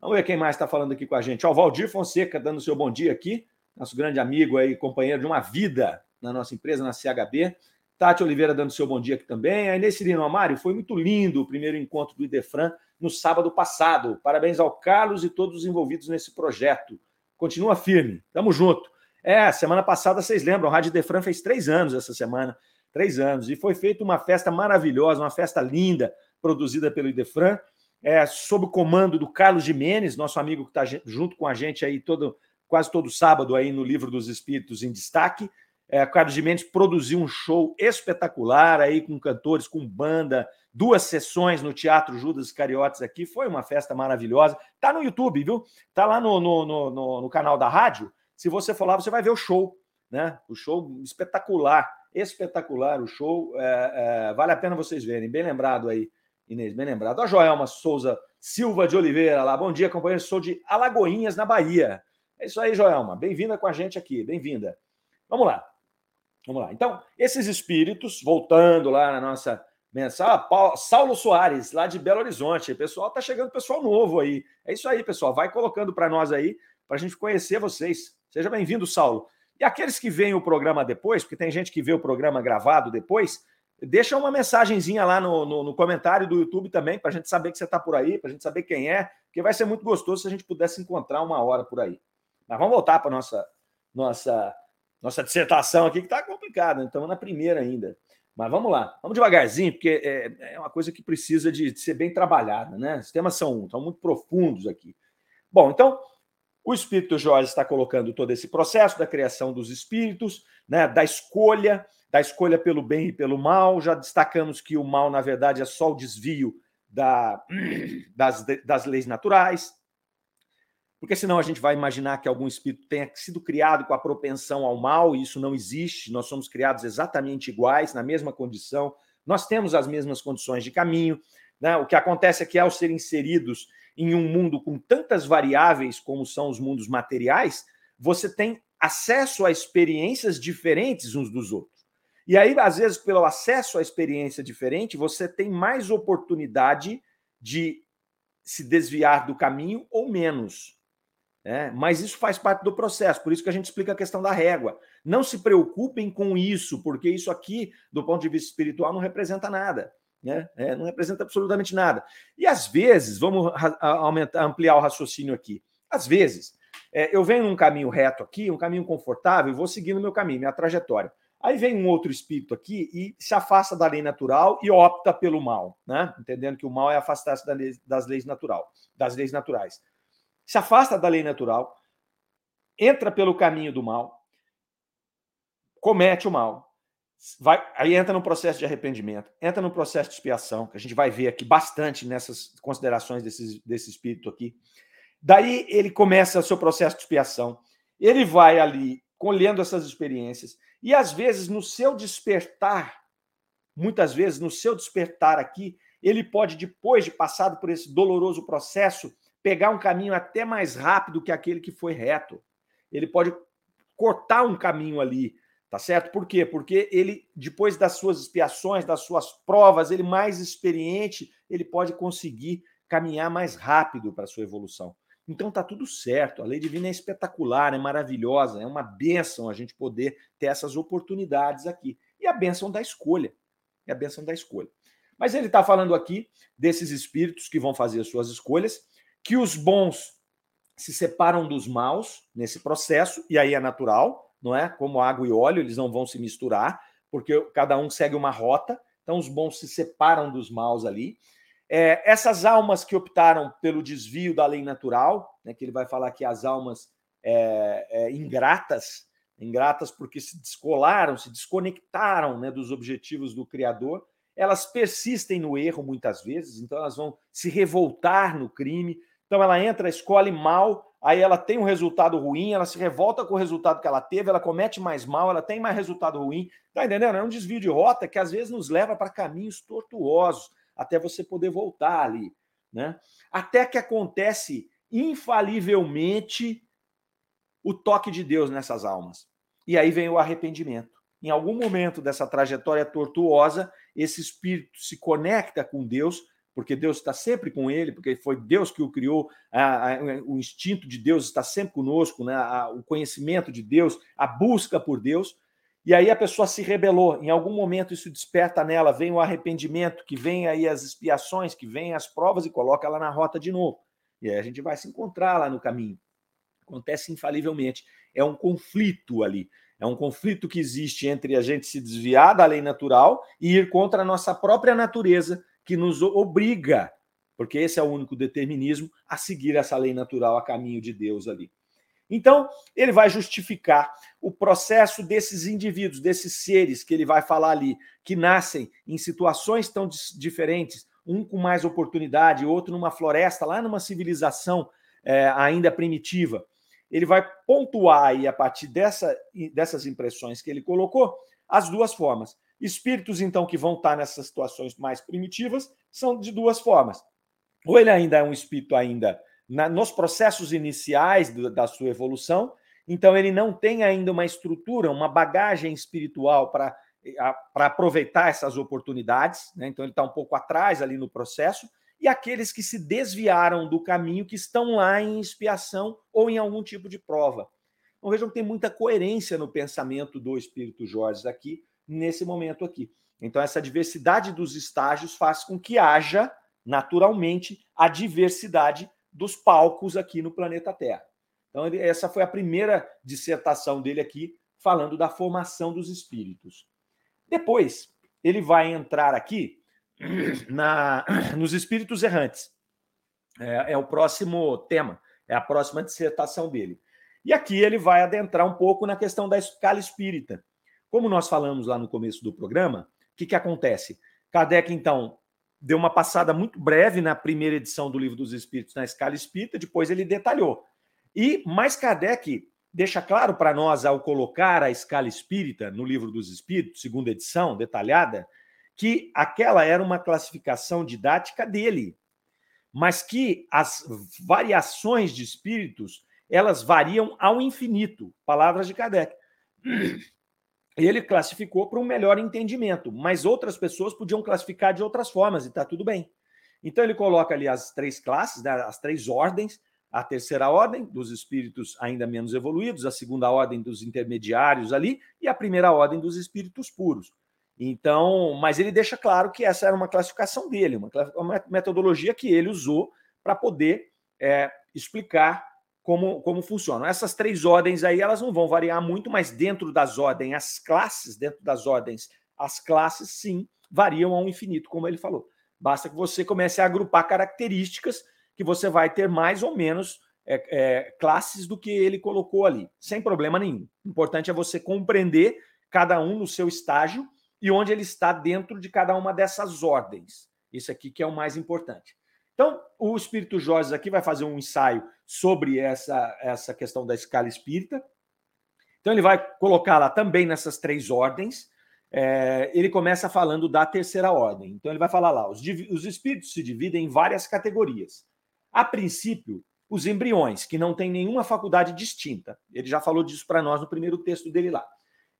Vamos ver quem mais está falando aqui com a gente. O Valdir Fonseca dando seu bom dia aqui, nosso grande amigo aí, companheiro de uma vida na nossa empresa, na CHB. Tati Oliveira dando seu bom dia aqui também. A Inês Cirino Amário, foi muito lindo o primeiro encontro do Idefran no sábado passado. Parabéns ao Carlos e todos os envolvidos nesse projeto. Continua firme, tamo junto. É, semana passada, vocês lembram, o Rádio Idefran fez três anos essa semana três anos. E foi feita uma festa maravilhosa, uma festa linda, produzida pelo Idefran, é, sob o comando do Carlos Jimenez, nosso amigo que está junto com a gente aí todo, quase todo sábado aí no Livro dos Espíritos em Destaque. É, Carlos Jimenez produziu um show espetacular aí com cantores, com banda, duas sessões no Teatro Judas Cariotes aqui. Foi uma festa maravilhosa. Tá no YouTube, viu? Tá lá no, no, no, no canal da rádio. Se você for lá, você vai ver o show, né? O show espetacular espetacular o show. É, é, vale a pena vocês verem. Bem lembrado aí, Inês, bem lembrado. A Joelma Souza Silva de Oliveira lá. Bom dia, companheiro. Sou de Alagoinhas, na Bahia. É isso aí, Joelma. Bem-vinda com a gente aqui. Bem-vinda. Vamos lá. Vamos lá. Então, esses espíritos, voltando lá na nossa mensagem, ah, Saulo Soares, lá de Belo Horizonte. Pessoal, tá chegando pessoal novo aí. É isso aí, pessoal. Vai colocando para nós aí, para a gente conhecer vocês. Seja bem-vindo, Saulo. E aqueles que veem o programa depois, porque tem gente que vê o programa gravado depois, deixa uma mensagenzinha lá no, no, no comentário do YouTube também, para a gente saber que você está por aí, para a gente saber quem é, porque vai ser muito gostoso se a gente pudesse encontrar uma hora por aí. Mas vamos voltar para nossa nossa nossa dissertação aqui, que está complicada, estamos na primeira ainda. Mas vamos lá, vamos devagarzinho, porque é, é uma coisa que precisa de, de ser bem trabalhada, né? Os temas são, são muito profundos aqui. Bom, então, o Espírito Jorge está colocando todo esse processo da criação dos espíritos, né, da escolha, da escolha pelo bem e pelo mal. Já destacamos que o mal, na verdade, é só o desvio da, (clears throat) das, das leis naturais. Porque senão a gente vai imaginar que algum espírito tenha sido criado com a propensão ao mal, e isso não existe. Nós somos criados exatamente iguais, na mesma condição. Nós temos as mesmas condições de caminho. Né? O que acontece é que, ao ser inseridos em um mundo com tantas variáveis como são os mundos materiais, você tem acesso a experiências diferentes uns dos outros. E aí, às vezes, pelo acesso à experiência diferente, você tem mais oportunidade de se desviar do caminho ou menos. Né? Mas isso faz parte do processo, por isso que a gente explica a questão da régua. Não se preocupem com isso, porque isso aqui, do ponto de vista espiritual, não representa nada né? É, não representa absolutamente nada. E às vezes, vamos aumentar, ampliar o raciocínio aqui. Às vezes, é, eu venho num caminho reto aqui, um caminho confortável, vou seguindo meu caminho, minha trajetória. Aí vem um outro espírito aqui e se afasta da lei natural e opta pelo mal, né? Entendendo que o mal é afastar-se das leis natural, das leis naturais. Se afasta da lei natural, entra pelo caminho do mal, comete o mal, vai, aí entra no processo de arrependimento, entra no processo de expiação, que a gente vai ver aqui bastante nessas considerações desse, desse espírito aqui. Daí ele começa o seu processo de expiação. Ele vai ali colhendo essas experiências e às vezes no seu despertar, muitas vezes no seu despertar aqui, ele pode depois de passado por esse doloroso processo pegar um caminho até mais rápido que aquele que foi reto. Ele pode cortar um caminho ali, tá certo? Por quê? Porque ele depois das suas expiações, das suas provas, ele mais experiente, ele pode conseguir caminhar mais rápido para a sua evolução. Então tá tudo certo. A lei divina é espetacular, é maravilhosa, é uma benção a gente poder ter essas oportunidades aqui. E a benção da escolha. É a benção da escolha. Mas ele está falando aqui desses espíritos que vão fazer as suas escolhas, que os bons se separam dos maus nesse processo, e aí é natural, não é? Como água e óleo, eles não vão se misturar, porque cada um segue uma rota, então os bons se separam dos maus ali. É, essas almas que optaram pelo desvio da lei natural, né, que ele vai falar que as almas é, é, ingratas, ingratas porque se descolaram, se desconectaram né, dos objetivos do Criador, elas persistem no erro muitas vezes, então elas vão se revoltar no crime. Então ela entra, escolhe mal, aí ela tem um resultado ruim, ela se revolta com o resultado que ela teve, ela comete mais mal, ela tem mais resultado ruim. Tá entendendo? É um desvio de rota que às vezes nos leva para caminhos tortuosos até você poder voltar ali, né? Até que acontece infalivelmente o toque de Deus nessas almas. E aí vem o arrependimento. Em algum momento dessa trajetória tortuosa, esse espírito se conecta com Deus, porque Deus está sempre com ele, porque foi Deus que o criou, a, a, o instinto de Deus está sempre conosco, né? A, o conhecimento de Deus, a busca por Deus, e aí a pessoa se rebelou. Em algum momento isso desperta nela, vem o arrependimento, que vem aí as expiações, que vem as provas e coloca ela na rota de novo. E aí a gente vai se encontrar lá no caminho. Acontece infalivelmente. É um conflito ali. É um conflito que existe entre a gente se desviar da lei natural e ir contra a nossa própria natureza, que nos obriga, porque esse é o único determinismo, a seguir essa lei natural a caminho de Deus ali. Então, ele vai justificar o processo desses indivíduos, desses seres que ele vai falar ali, que nascem em situações tão diferentes, um com mais oportunidade, outro numa floresta, lá numa civilização é, ainda primitiva. Ele vai pontuar aí, a partir dessa, dessas impressões que ele colocou, as duas formas. Espíritos, então, que vão estar nessas situações mais primitivas, são de duas formas. Ou ele ainda é um espírito ainda na, nos processos iniciais do, da sua evolução, então ele não tem ainda uma estrutura, uma bagagem espiritual para aproveitar essas oportunidades, né? então ele está um pouco atrás ali no processo, e aqueles que se desviaram do caminho, que estão lá em expiação ou em algum tipo de prova. Então vejam que tem muita coerência no pensamento do Espírito Jorge aqui, nesse momento aqui. Então essa diversidade dos estágios faz com que haja, naturalmente, a diversidade dos palcos aqui no planeta Terra. Então, essa foi a primeira dissertação dele aqui, falando da formação dos espíritos. Depois, ele vai entrar aqui (clears throat) na, (clears throat) nos espíritos errantes. É, é o próximo tema, é a próxima dissertação dele. E aqui ele vai adentrar um pouco na questão da escala espírita. Como nós falamos lá no começo do programa, o que, que acontece? Kardec, então, deu uma passada muito breve na primeira edição do Livro dos Espíritos na escala espírita, depois ele detalhou. E mais Kardec deixa claro para nós, ao colocar a escala espírita no Livro dos Espíritos, segunda edição, detalhada, que aquela era uma classificação didática dele, mas que as variações de espíritos elas variam ao infinito. Palavras de Kardec ele classificou para um melhor entendimento, mas outras pessoas podiam classificar de outras formas e está tudo bem. Então ele coloca ali as três classes, né, as três ordens, a terceira ordem dos espíritos ainda menos evoluídos, a segunda ordem dos intermediários ali e a primeira ordem dos espíritos puros. Então, mas ele deixa claro que essa era uma classificação dele, uma, uma metodologia que ele usou para poder é, explicar como, como funcionam. Essas três ordens aí, elas não vão variar muito, mas dentro das ordens, as classes, dentro das ordens, as classes, sim, variam ao infinito, como ele falou. Basta que você comece a agrupar características que você vai ter mais ou menos é, é, classes do que ele colocou ali, sem problema nenhum. O importante é você compreender cada um no seu estágio e onde ele está dentro de cada uma dessas ordens. Isso aqui que é o mais importante. Então, o Espírito Jorge aqui vai fazer um ensaio sobre essa, essa questão da escala espírita. Então, ele vai colocar lá também nessas três ordens. É, ele começa falando da terceira ordem. Então, ele vai falar lá: os, os espíritos se dividem em várias categorias. A princípio, os embriões, que não têm nenhuma faculdade distinta. Ele já falou disso para nós no primeiro texto dele lá.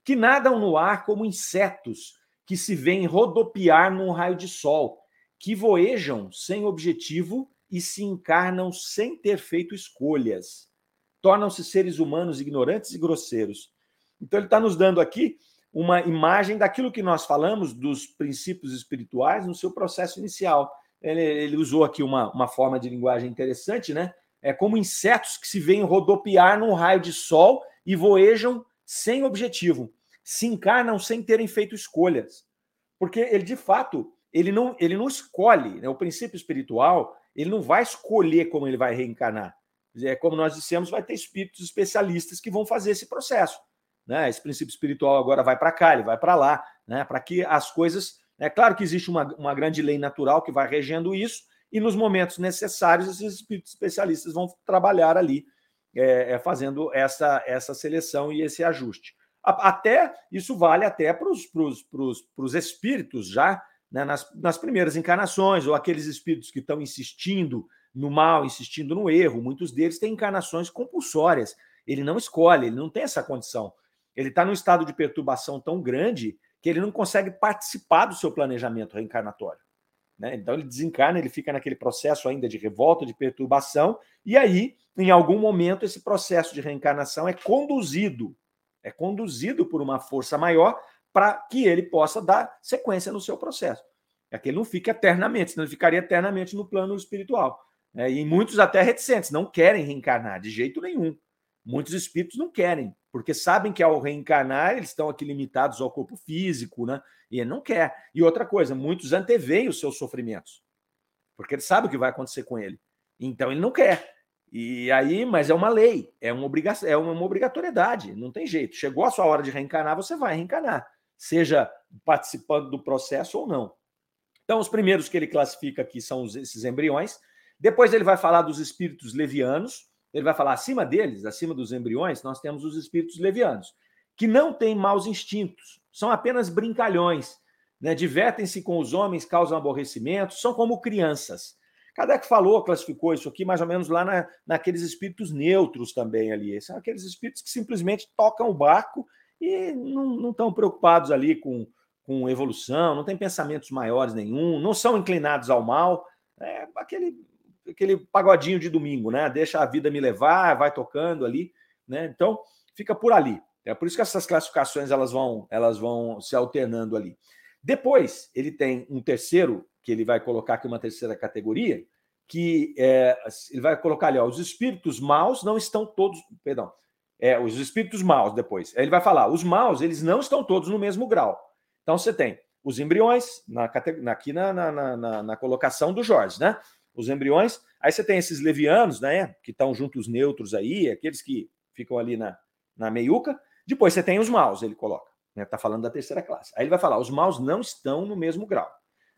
Que nadam no ar como insetos que se veem rodopiar num raio de sol, que voejam sem objetivo e se encarnam sem ter feito escolhas. Tornam-se seres humanos ignorantes e grosseiros. Então, ele está nos dando aqui uma imagem daquilo que nós falamos dos princípios espirituais no seu processo inicial. Ele, ele usou aqui uma, uma forma de linguagem interessante, né? É como insetos que se veem rodopiar num raio de sol e voejam sem objetivo, se encarnam sem terem feito escolhas. Porque ele, de fato, ele não, ele não escolhe, né? o princípio espiritual, ele não vai escolher como ele vai reencarnar. É, como nós dissemos, vai ter espíritos especialistas que vão fazer esse processo. Né? Esse princípio espiritual agora vai para cá, ele vai para lá, né? para que as coisas. É claro que existe uma, uma grande lei natural que vai regendo isso, e nos momentos necessários, esses espíritos especialistas vão trabalhar ali, é, é, fazendo essa, essa seleção e esse ajuste. Até isso vale até para os espíritos já né, nas, nas primeiras encarnações, ou aqueles espíritos que estão insistindo no mal, insistindo no erro, muitos deles têm encarnações compulsórias. Ele não escolhe, ele não tem essa condição. Ele está num estado de perturbação tão grande que ele não consegue participar do seu planejamento reencarnatório. Né? Então ele desencarna, ele fica naquele processo ainda de revolta, de perturbação, e aí, em algum momento, esse processo de reencarnação é conduzido, é conduzido por uma força maior para que ele possa dar sequência no seu processo. É que ele não fique eternamente, senão ele ficaria eternamente no plano espiritual. Né? E muitos até reticentes, não querem reencarnar de jeito nenhum. Muitos espíritos não querem, porque sabem que ao reencarnar eles estão aqui limitados ao corpo físico, né? E ele não quer. E outra coisa, muitos anteveem os seus sofrimentos, porque ele sabe o que vai acontecer com ele. Então ele não quer. E aí, mas é uma lei, é uma obrigação, é uma obrigatoriedade, não tem jeito. Chegou a sua hora de reencarnar, você vai reencarnar seja participando do processo ou não. Então, os primeiros que ele classifica aqui são esses embriões. Depois ele vai falar dos espíritos levianos. Ele vai falar acima deles, acima dos embriões, nós temos os espíritos levianos, que não têm maus instintos, são apenas brincalhões, né? divertem-se com os homens, causam aborrecimento, são como crianças. Kardec falou, classificou isso aqui mais ou menos lá na, naqueles espíritos neutros também ali. São aqueles espíritos que simplesmente tocam o barco e não estão preocupados ali com, com evolução, não tem pensamentos maiores nenhum, não são inclinados ao mal. É aquele, aquele pagodinho de domingo, né? Deixa a vida me levar, vai tocando ali, né? Então, fica por ali. É por isso que essas classificações elas vão, elas vão se alternando ali. Depois, ele tem um terceiro, que ele vai colocar aqui uma terceira categoria, que é, ele vai colocar ali, ó, os espíritos maus não estão todos, perdão, é, os espíritos maus depois. Ele vai falar, os maus, eles não estão todos no mesmo grau. Então você tem os embriões, na, aqui na, na, na, na colocação do Jorge, né? Os embriões, aí você tem esses levianos, né? Que estão junto os neutros aí, aqueles que ficam ali na, na meiuca. Depois você tem os maus, ele coloca. Né? Tá falando da terceira classe. Aí ele vai falar, os maus não estão no mesmo grau.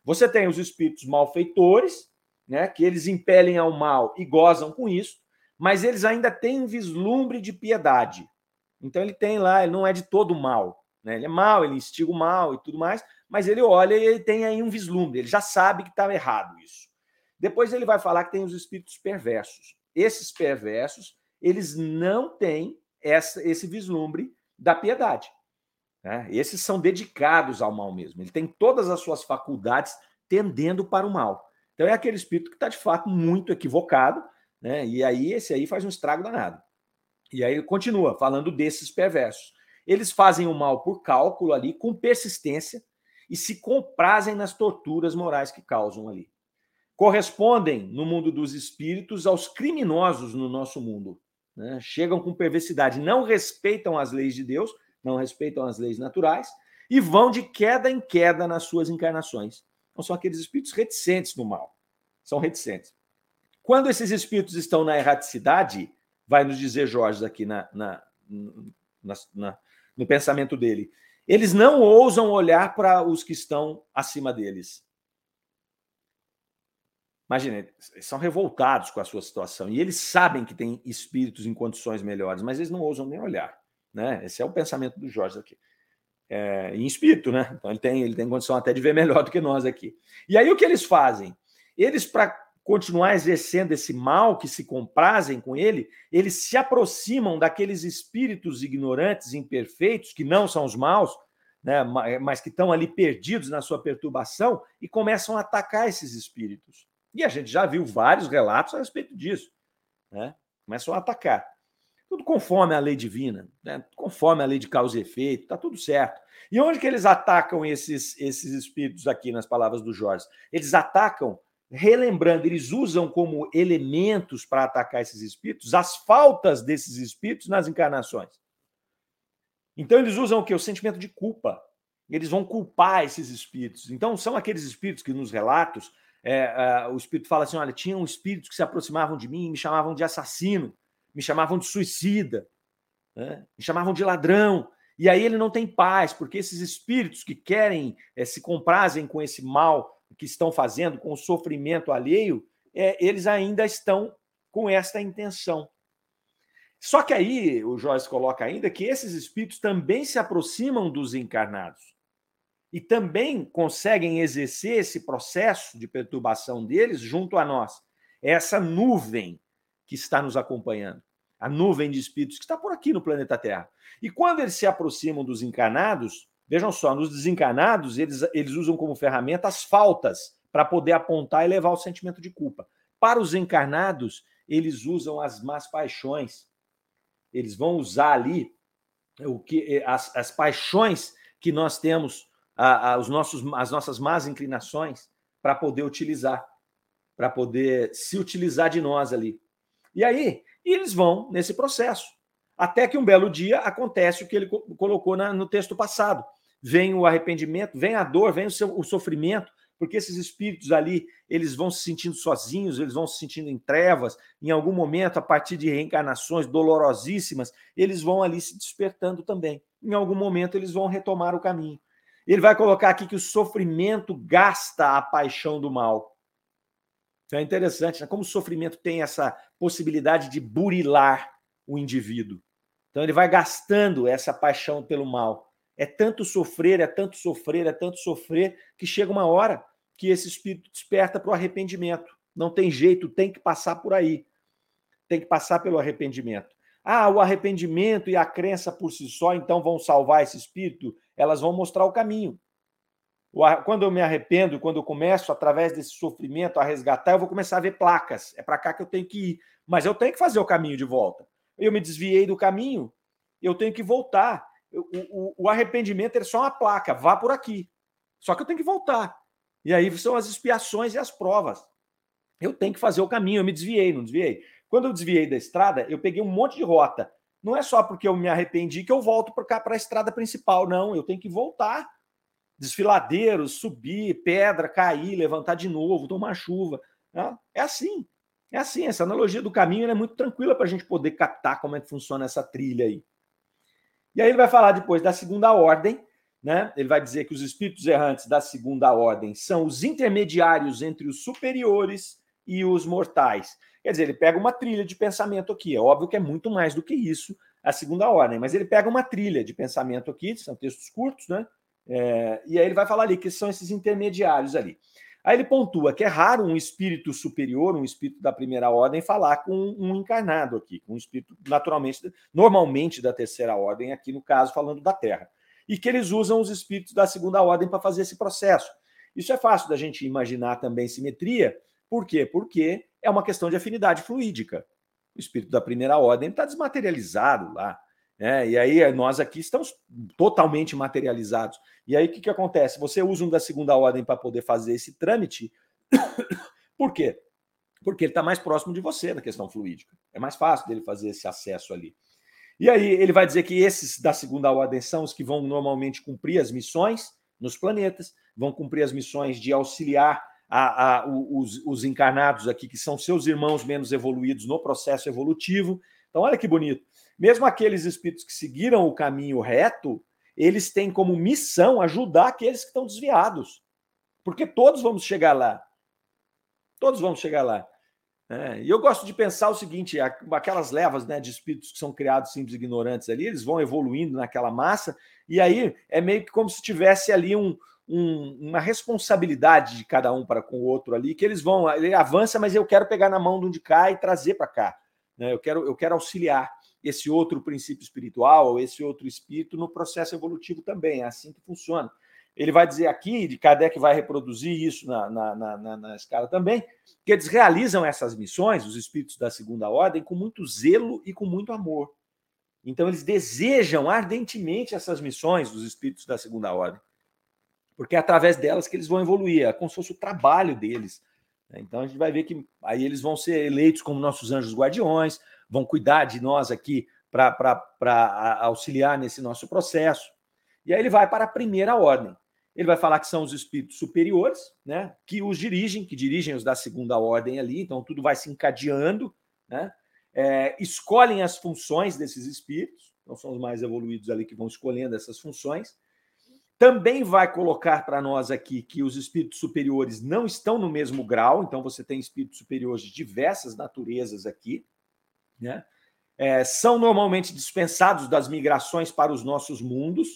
Você tem os espíritos malfeitores, né? Que eles impelem ao mal e gozam com isso mas eles ainda têm um vislumbre de piedade. Então ele tem lá, ele não é de todo mal, né? Ele é mal, ele instiga o mal e tudo mais, mas ele olha e ele tem aí um vislumbre, ele já sabe que está errado isso. Depois ele vai falar que tem os espíritos perversos. Esses perversos, eles não têm essa, esse vislumbre da piedade. Né? Esses são dedicados ao mal mesmo. Ele tem todas as suas faculdades tendendo para o mal. Então é aquele espírito que está de fato muito equivocado, né? E aí esse aí faz um estrago danado. E aí continua falando desses perversos. Eles fazem o mal por cálculo ali, com persistência, e se comprazem nas torturas morais que causam ali. Correspondem, no mundo dos espíritos, aos criminosos no nosso mundo. Né? Chegam com perversidade, não respeitam as leis de Deus, não respeitam as leis naturais, e vão de queda em queda nas suas encarnações. Então, são aqueles espíritos reticentes no mal. São reticentes. Quando esses espíritos estão na erraticidade, vai nos dizer Jorge aqui na, na, na, na no pensamento dele, eles não ousam olhar para os que estão acima deles. Imagina, são revoltados com a sua situação e eles sabem que tem espíritos em condições melhores, mas eles não ousam nem olhar. Né? Esse é o pensamento do Jorge aqui. É, em espírito, né? Então ele tem, ele tem condição até de ver melhor do que nós aqui. E aí o que eles fazem? Eles, para continuar exercendo esse mal que se comprazem com ele, eles se aproximam daqueles espíritos ignorantes, imperfeitos, que não são os maus, né, mas que estão ali perdidos na sua perturbação e começam a atacar esses espíritos. E a gente já viu vários relatos a respeito disso. Né? Começam a atacar. Tudo conforme a lei divina, né? conforme a lei de causa e efeito, está tudo certo. E onde que eles atacam esses, esses espíritos aqui nas palavras do Jorge? Eles atacam, relembrando, eles usam como elementos para atacar esses espíritos as faltas desses espíritos nas encarnações. Então eles usam o que? O sentimento de culpa. Eles vão culpar esses espíritos. Então são aqueles espíritos que nos relatos é, o espírito fala assim: olha, tinham espíritos que se aproximavam de mim, me chamavam de assassino, me chamavam de suicida, né? me chamavam de ladrão. E aí ele não tem paz, porque esses espíritos que querem, é, se comprazem com esse mal que estão fazendo, com o sofrimento alheio, é, eles ainda estão com esta intenção. Só que aí o Joyce coloca ainda que esses espíritos também se aproximam dos encarnados e também conseguem exercer esse processo de perturbação deles junto a nós. Essa nuvem que está nos acompanhando, a nuvem de espíritos que está por aqui no planeta Terra. E quando eles se aproximam dos encarnados, vejam só, nos desencarnados, eles, eles usam como ferramenta as faltas para poder apontar e levar o sentimento de culpa. Para os encarnados, eles usam as más paixões. Eles vão usar ali o que as, as paixões que nós temos a, a, os nossos, as nossas más inclinações para poder utilizar, para poder se utilizar de nós ali. E aí, eles vão nesse processo. Até que um belo dia acontece o que ele colocou na, no texto passado. Vem o arrependimento, vem a dor, vem o, seu, o sofrimento, porque esses espíritos ali, eles vão se sentindo sozinhos, eles vão se sentindo em trevas, em algum momento, a partir de reencarnações dolorosíssimas, eles vão ali se despertando também. Em algum momento, eles vão retomar o caminho. Ele vai colocar aqui que o sofrimento gasta a paixão do mal. Então é interessante, né? como o sofrimento tem essa possibilidade de burilar o indivíduo. Então ele vai gastando essa paixão pelo mal. É tanto sofrer, é tanto sofrer, é tanto sofrer, que chega uma hora que esse espírito desperta para o arrependimento. Não tem jeito, tem que passar por aí. Tem que passar pelo arrependimento. Ah, o arrependimento e a crença por si só, então, vão salvar esse espírito? elas vão mostrar o caminho. Quando eu me arrependo, quando eu começo, através desse sofrimento, a resgatar, eu vou começar a ver placas. É para cá que eu tenho que ir. Mas eu tenho que fazer o caminho de volta. Eu me desviei do caminho, eu tenho que voltar. O, o, o arrependimento é só uma placa, vá por aqui. Só que eu tenho que voltar. E aí são as expiações e as provas. Eu tenho que fazer o caminho, eu me desviei, não desviei. Quando eu desviei da estrada, eu peguei um monte de rota. Não é só porque eu me arrependi que eu volto para cá para a estrada principal, não. Eu tenho que voltar. Desfiladeiros, subir, pedra, cair, levantar de novo, tomar chuva. Né? É assim. É assim. Essa analogia do caminho é muito tranquila para a gente poder captar como é que funciona essa trilha aí. E aí ele vai falar depois da segunda ordem, né? Ele vai dizer que os espíritos errantes da segunda ordem são os intermediários entre os superiores e os mortais. Quer dizer, ele pega uma trilha de pensamento aqui. É óbvio que é muito mais do que isso a segunda ordem, mas ele pega uma trilha de pensamento aqui, são textos curtos, né? É, e aí ele vai falar ali que são esses intermediários ali. Aí ele pontua que é raro um espírito superior, um espírito da primeira ordem, falar com um encarnado aqui, com um espírito naturalmente, normalmente da terceira ordem, aqui no caso, falando da Terra. E que eles usam os espíritos da segunda ordem para fazer esse processo. Isso é fácil da gente imaginar também simetria. Por quê? Porque é uma questão de afinidade fluídica. O espírito da primeira ordem está desmaterializado lá. Né? E aí nós aqui estamos totalmente materializados. E aí o que, que acontece? Você usa um da segunda ordem para poder fazer esse trâmite. (coughs) Por quê? Porque ele está mais próximo de você na questão fluídica. É mais fácil dele fazer esse acesso ali. E aí ele vai dizer que esses da segunda ordem são os que vão normalmente cumprir as missões nos planetas, vão cumprir as missões de auxiliar a, a, os, os encarnados aqui, que são seus irmãos menos evoluídos no processo evolutivo. Então, olha que bonito. Mesmo aqueles espíritos que seguiram o caminho reto, eles têm como missão ajudar aqueles que estão desviados. Porque todos vamos chegar lá. Todos vamos chegar lá. É, e eu gosto de pensar o seguinte: aquelas levas né, de espíritos que são criados simples ignorantes ali, eles vão evoluindo naquela massa, e aí é meio que como se tivesse ali um, um, uma responsabilidade de cada um para com o outro ali, que eles vão, ele avança, mas eu quero pegar na mão de um de cá e trazer para cá. Né? Eu, quero, eu quero auxiliar esse outro princípio espiritual, esse outro espírito no processo evolutivo também. É assim que funciona. Ele vai dizer aqui, de Kardec vai reproduzir isso na, na, na, na escala também, que eles realizam essas missões, os espíritos da segunda ordem, com muito zelo e com muito amor. Então, eles desejam ardentemente essas missões dos espíritos da segunda ordem porque é através delas que eles vão evoluir, é como se fosse o trabalho deles. Né? Então a gente vai ver que aí eles vão ser eleitos como nossos anjos guardiões, vão cuidar de nós aqui para auxiliar nesse nosso processo. E aí ele vai para a primeira ordem. Ele vai falar que são os espíritos superiores, né, que os dirigem, que dirigem os da segunda ordem ali, então tudo vai se encadeando, né, é, escolhem as funções desses espíritos, então são os mais evoluídos ali que vão escolhendo essas funções, também vai colocar para nós aqui que os espíritos superiores não estão no mesmo grau, então você tem espíritos superiores de diversas naturezas aqui, né? É, são normalmente dispensados das migrações para os nossos mundos,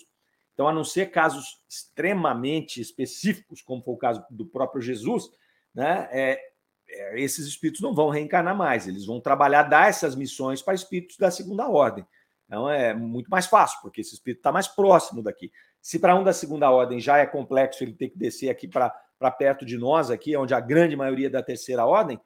então, a não ser casos extremamente específicos, como foi o caso do próprio Jesus, né? É, é, esses espíritos não vão reencarnar mais, eles vão trabalhar, dar essas missões para espíritos da segunda ordem. Então é muito mais fácil, porque esse espírito está mais próximo daqui. Se para um da segunda ordem já é complexo ele ter que descer aqui para perto de nós, aqui, onde a grande maioria da terceira ordem,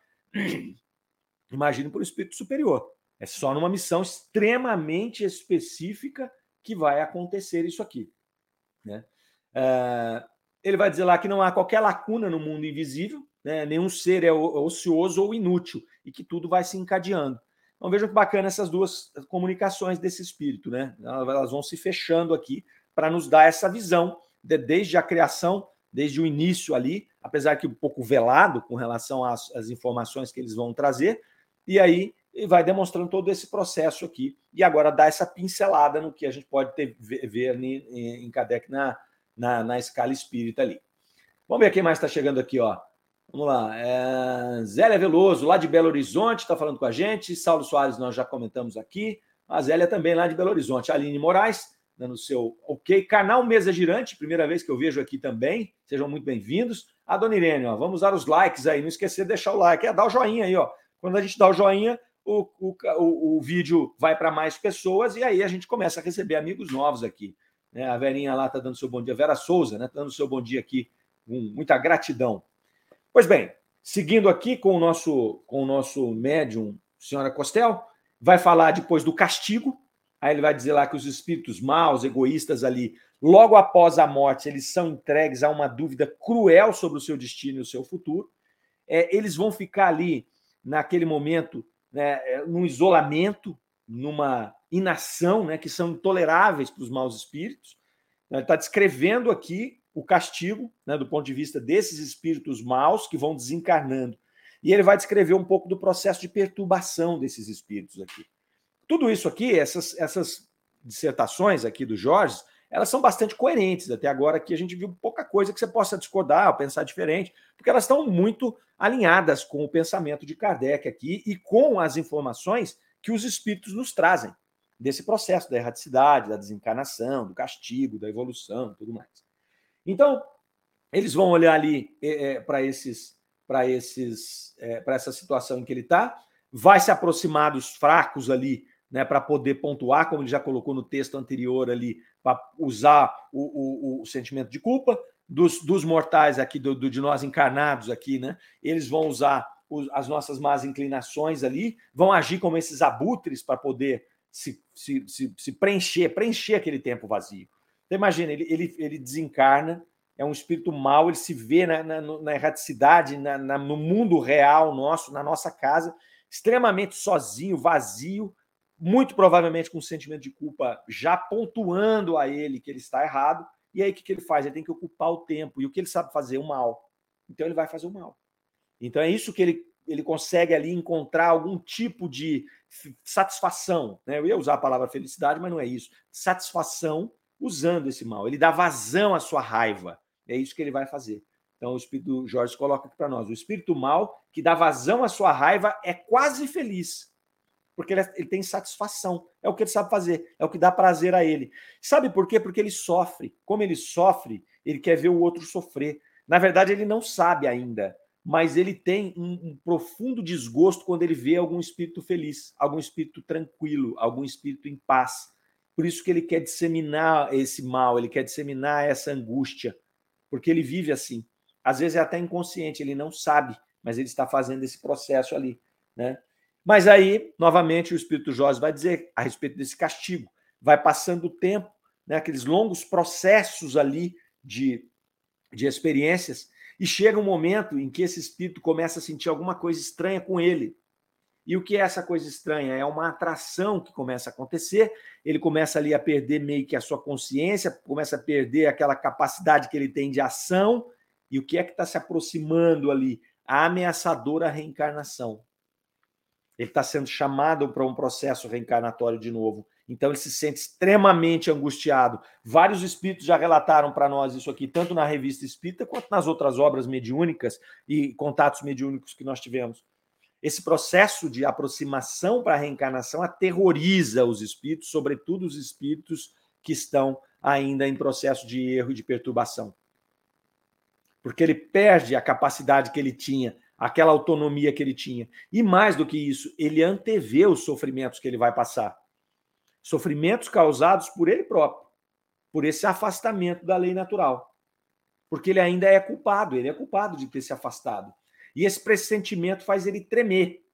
imagine para o espírito superior. É só numa missão extremamente específica que vai acontecer isso aqui. Né? Uh, ele vai dizer lá que não há qualquer lacuna no mundo invisível, né? nenhum ser é ocioso ou inútil, e que tudo vai se encadeando. Então vejam que bacana essas duas comunicações desse espírito, né? Elas vão se fechando aqui para nos dar essa visão de, desde a criação, desde o início ali, apesar que um pouco velado com relação às, às informações que eles vão trazer, e aí vai demonstrando todo esse processo aqui, e agora dá essa pincelada no que a gente pode ter, ver, em, Kardec na, na, na escala espírita ali. Vamos ver quem mais está chegando aqui, ó. Vamos lá. É... Zélia Veloso, lá de Belo Horizonte, está falando com a gente. Saulo Soares, nós já comentamos aqui. A Zélia também lá de Belo Horizonte. Aline Moraes, dando seu ok. Canal Mesa Girante, primeira vez que eu vejo aqui também. Sejam muito bem-vindos. A Dona Irene, ó, vamos usar os likes aí. Não esquecer de deixar o like. É, dá o joinha aí, ó. Quando a gente dá o joinha, o, o, o, vídeo vai para mais pessoas e aí a gente começa a receber amigos novos aqui. Né? A Verinha lá está dando seu bom dia. Vera Souza, né? Tá dando seu bom dia aqui. Com muita gratidão. Pois bem, seguindo aqui com o nosso, com o nosso médium, senhora Costel, vai falar depois do castigo, Aí ele vai dizer lá que os espíritos maus, egoístas ali, logo após a morte, eles são entregues a uma dúvida cruel sobre o seu destino e o seu futuro. É, eles vão ficar ali, naquele momento, né, é, num isolamento, numa inação, né, que são intoleráveis para os maus espíritos. Ele está descrevendo aqui o castigo, né, do ponto de vista desses espíritos maus que vão desencarnando. E ele vai descrever um pouco do processo de perturbação desses espíritos aqui. Tudo isso aqui, essas, essas dissertações aqui do Jorge, elas são bastante coerentes. Até agora aqui a gente viu pouca coisa que você possa discordar ou pensar diferente, porque elas estão muito alinhadas com o pensamento de Kardec aqui e com as informações que os espíritos nos trazem desse processo da erraticidade, da desencarnação, do castigo, da evolução, tudo mais. Então, eles vão olhar ali é, é para esses, para esses, é, para essa situação em que ele está, vai se aproximar dos fracos ali né, para poder pontuar, como ele já colocou no texto anterior ali, para usar o, o, o, sentimento de culpa. Dos, dos mortais aqui, do, do, de nós encarnados aqui, né? Eles vão usar os, as nossas más inclinações ali, vão agir como esses abutres para poder se, se, se, se, preencher, preencher aquele tempo vazio. Então, imagina, ele, ele, ele desencarna, é um espírito mau, ele se vê na, na, na erraticidade, na, na, no mundo real nosso, na nossa casa, extremamente sozinho, vazio, muito provavelmente com um sentimento de culpa já pontuando a ele que ele está errado. E aí o que, ele faz? Ele tem que ocupar o tempo. E o que ele sabe fazer? O mal. Então ele vai fazer o mal. Então é isso que ele, ele consegue ali encontrar algum tipo de satisfação. Né? Eu ia usar a palavra felicidade, mas não é isso. Satisfação usando esse mal. Ele dá vazão à sua raiva. É isso que ele vai fazer. Então, o Espírito Jorge coloca aqui para nós: o espírito mal que dá vazão à sua raiva é quase feliz, porque ele, é, ele, tem satisfação. É o que ele sabe fazer, é o que dá prazer a ele. Sabe por quê? Porque ele sofre. Como ele sofre, ele quer ver o outro sofrer. Na verdade, ele não sabe ainda, mas ele tem um, um profundo desgosto quando ele vê algum espírito feliz, algum espírito tranquilo, algum espírito em paz. Por isso que ele quer disseminar esse mal, ele quer disseminar essa angústia, porque ele vive assim. Às vezes é até inconsciente, ele não sabe, mas ele está fazendo esse processo ali, né? Mas aí, novamente, o Espírito Jorge vai dizer a respeito desse castigo. Vai passando o tempo, né, aqueles longos processos ali de, de experiências, e chega um momento em que esse espírito começa a sentir alguma coisa estranha com ele. E o que é essa coisa estranha? É uma atração que começa a acontecer, ele começa ali a perder meio que a sua consciência, começa a perder aquela capacidade que ele tem de ação, e o que é que está se aproximando ali? A ameaçadora reencarnação. Ele está sendo chamado para um processo reencarnatório de novo. Então ele se sente extremamente angustiado. Vários espíritos já relataram para nós isso aqui, tanto na revista Espírita quanto nas outras obras mediúnicas e contatos mediúnicos que nós tivemos. Esse processo de aproximação para a reencarnação aterroriza os espíritos, sobretudo os espíritos que estão ainda em processo de erro e de perturbação porque ele perde a capacidade que ele tinha, aquela autonomia que ele tinha. E mais do que isso, ele antevê os sofrimentos que ele vai passar. Sofrimentos causados por ele próprio, por esse afastamento da lei natural. Porque ele ainda é culpado, ele é culpado de ter se afastado. E esse pressentimento faz ele tremer,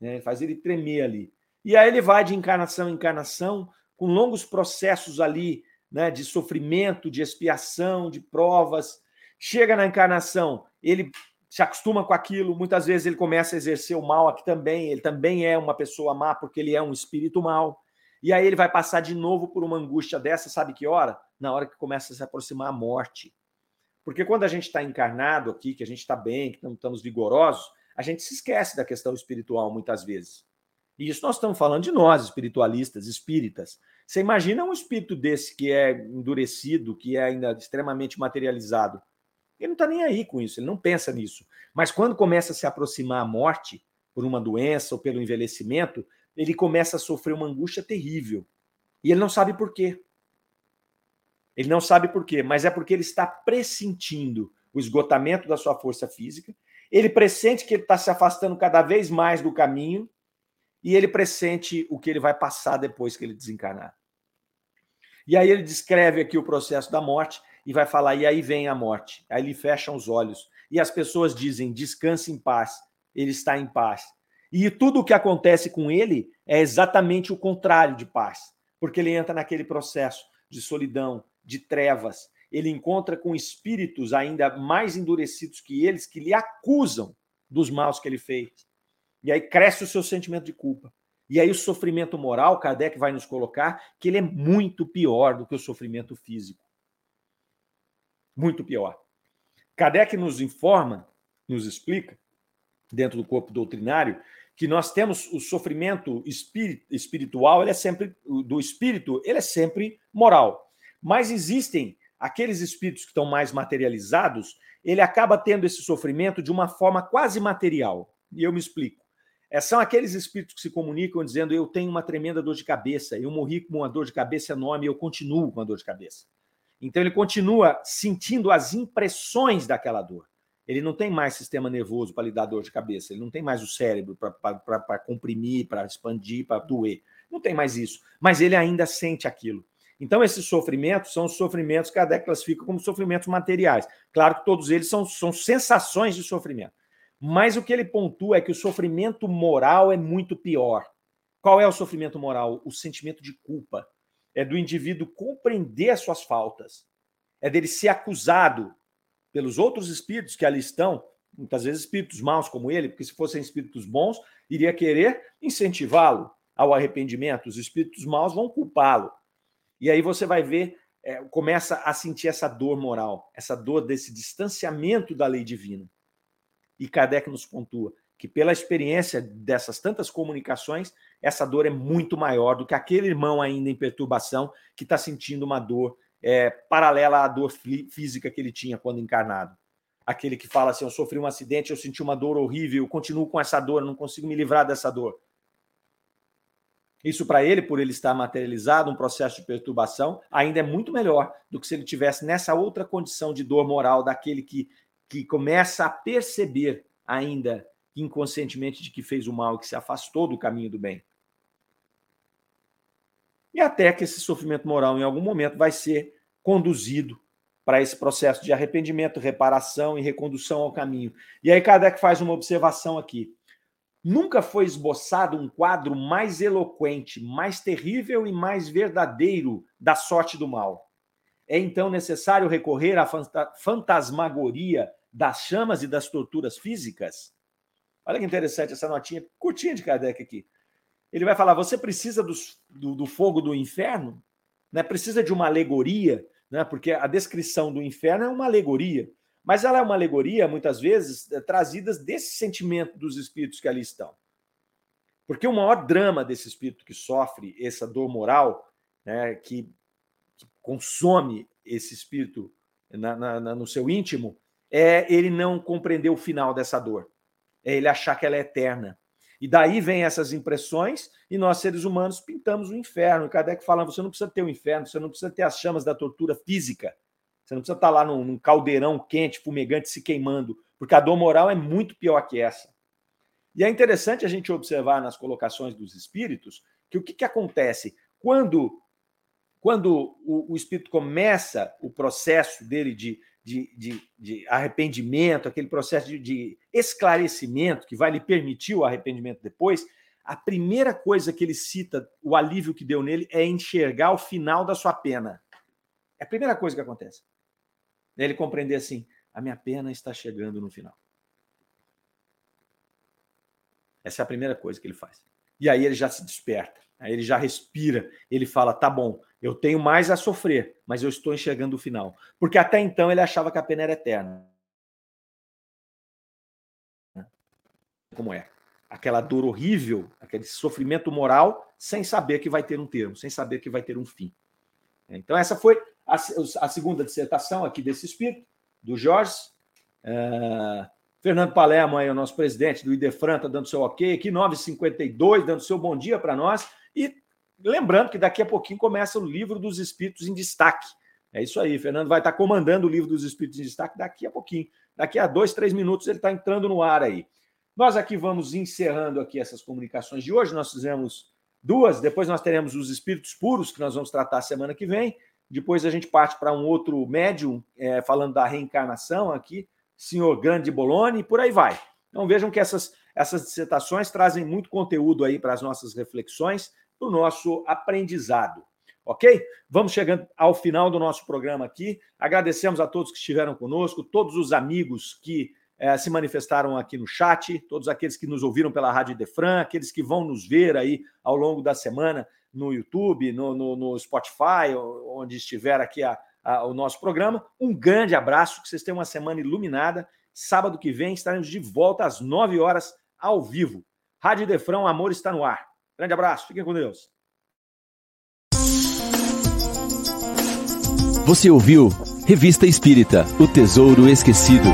né? faz ele tremer ali. E aí ele vai de encarnação em encarnação, com longos processos ali né, de sofrimento, de expiação, de provas, Chega na encarnação, ele se acostuma com aquilo, muitas vezes ele começa a exercer o mal aqui também, ele também é uma pessoa má porque ele é um espírito mal. E aí ele vai passar de novo por uma angústia dessa, sabe que hora? Na hora que começa a se aproximar a morte. Porque quando a gente está encarnado aqui, que a gente está bem, que estamos vigorosos, a gente se esquece da questão espiritual muitas vezes. E isso nós estamos falando de nós, espiritualistas, espíritas. Você imagina um espírito desse que é endurecido, que é ainda extremamente materializado. Ele não está nem aí com isso, ele não pensa nisso. Mas quando começa a se aproximar a morte por uma doença ou pelo envelhecimento, ele começa a sofrer uma angústia terrível. E ele não sabe por quê. Ele não sabe por quê, mas é porque ele está pressentindo o esgotamento da sua força física, ele pressente que ele está se afastando cada vez mais do caminho, e ele pressente o que ele vai passar depois que ele desencarnar. E aí ele descreve aqui o processo da morte, e vai falar, e aí vem a morte. Aí ele fecha os olhos. E as pessoas dizem, descanse em paz. Ele está em paz. E tudo o que acontece com ele é exatamente o contrário de paz. Porque ele entra naquele processo de solidão, de trevas. Ele encontra com espíritos ainda mais endurecidos que eles, que lhe acusam dos maus que ele fez. E aí cresce o seu sentimento de culpa. E aí o sofrimento moral, Kardec vai nos colocar que ele é muito pior do que o sofrimento físico muito pior. Kardec nos informa, nos explica, dentro do corpo doutrinário, que nós temos o sofrimento espiritual, ele é sempre do espírito, ele é sempre moral. Mas existem aqueles espíritos que estão mais materializados, ele acaba tendo esse sofrimento de uma forma quase material. E eu me explico. É, são aqueles espíritos que se comunicam dizendo: Eu tenho uma tremenda dor de cabeça, eu morri com uma dor de cabeça enorme eu continuo com a dor de cabeça. Então ele continua sentindo as impressões daquela dor. Ele não tem mais sistema nervoso para lhe dar dor de cabeça, ele não tem mais o cérebro para comprimir, para expandir, para doer. Não tem mais isso. Mas ele ainda sente aquilo. Então, esses sofrimentos são os sofrimentos que Kardec classifica como sofrimentos materiais. Claro que todos eles são, são sensações de sofrimento. Mas o que ele pontua é que o sofrimento moral é muito pior. Qual é o sofrimento moral? O sentimento de culpa é do indivíduo compreender as suas faltas, é dele ser acusado pelos outros espíritos que ali estão, muitas vezes espíritos maus como ele, porque se fossem espíritos bons, iria querer incentivá-lo ao arrependimento, os espíritos maus vão culpá-lo. E aí você vai ver, é, começa a sentir essa dor moral, essa dor desse distanciamento da lei divina. E Kardec nos pontua que pela experiência dessas tantas comunicações, essa dor é muito maior do que aquele irmão ainda em perturbação que está sentindo uma dor é, paralela à dor física que ele tinha quando encarnado. Aquele que fala assim: eu sofri um acidente, eu senti uma dor horrível, eu continuo com essa dor, não consigo me livrar dessa dor. Isso para ele, por ele estar materializado, um processo de perturbação, ainda é muito melhor do que se ele tivesse nessa outra condição de dor moral daquele que, que começa a perceber ainda inconscientemente de que fez o mal que se afastou do caminho do bem. E até que esse sofrimento moral, em algum momento, vai ser conduzido para esse processo de arrependimento, reparação e recondução ao caminho. E aí Kardec faz uma observação aqui. Nunca foi esboçado um quadro mais eloquente, mais terrível e mais verdadeiro da sorte do mal. É então necessário recorrer à fantasmagoria das chamas e das torturas físicas? Olha que interessante essa notinha curtinha de Kardec aqui. Ele vai falar: você precisa do, do, do fogo do inferno? Né? Precisa de uma alegoria, né? porque a descrição do inferno é uma alegoria. Mas ela é uma alegoria, muitas vezes, é, trazida desse sentimento dos espíritos que ali estão. Porque o maior drama desse espírito que sofre essa dor moral, né, que, que consome esse espírito na, na, no seu íntimo, é ele não compreender o final dessa dor. É ele achar que ela é eterna. E daí vem essas impressões, e nós, seres humanos, pintamos o inferno. Kardec fala: você não precisa ter o inferno, você não precisa ter as chamas da tortura física. Você não precisa estar lá num, num caldeirão quente, fumegante, se queimando, porque a dor moral é muito pior que essa. E é interessante a gente observar nas colocações dos espíritos que o que, que acontece quando, quando o, o, espírito começa o processo dele de, de, de, de arrependimento, aquele processo de, de esclarecimento que vai lhe permitir o arrependimento depois, a primeira coisa que ele cita, o alívio que deu nele, é enxergar o final da sua pena. É a primeira coisa que acontece. Ele compreender assim: a minha pena está chegando no final. Essa é a primeira coisa que ele faz. E aí ele já se desperta, aí ele já respira, ele fala: tá bom, eu tenho mais a sofrer, mas eu estou enxergando o final. Porque até então ele achava que a pena era eterna. Como é? Aquela dor horrível, aquele sofrimento moral, sem saber que vai ter um termo, sem saber que vai ter um fim. Então, essa foi a, a segunda dissertação aqui desse espírito, do Jorge. Uh, Fernando Palermo, aí, o nosso presidente do Idefran, está dando seu ok aqui, 9h52, dando seu bom dia para nós. E lembrando que daqui a pouquinho começa o livro dos Espíritos em Destaque. É isso aí, Fernando vai estar comandando o livro dos Espíritos em Destaque daqui a pouquinho. Daqui a dois, três minutos ele está entrando no ar aí. Nós aqui vamos encerrando aqui essas comunicações de hoje. Nós fizemos duas, depois nós teremos os Espíritos Puros, que nós vamos tratar semana que vem. Depois a gente parte para um outro médium, é, falando da reencarnação aqui, senhor Grande Boloni, e por aí vai. Então vejam que essas, essas dissertações trazem muito conteúdo aí para as nossas reflexões, para o nosso aprendizado. Ok? Vamos chegando ao final do nosso programa aqui. Agradecemos a todos que estiveram conosco, todos os amigos que é, se manifestaram aqui no chat, todos aqueles que nos ouviram pela Rádio Defran, aqueles que vão nos ver aí ao longo da semana no YouTube, no, no, no Spotify, onde estiver aqui a, a, o nosso programa. Um grande abraço, que vocês tenham uma semana iluminada. Sábado que vem estaremos de volta às 9 horas ao vivo. Rádio Defrão, amor está no ar. Grande abraço, fiquem com Deus.
Você ouviu Revista Espírita O Tesouro Esquecido.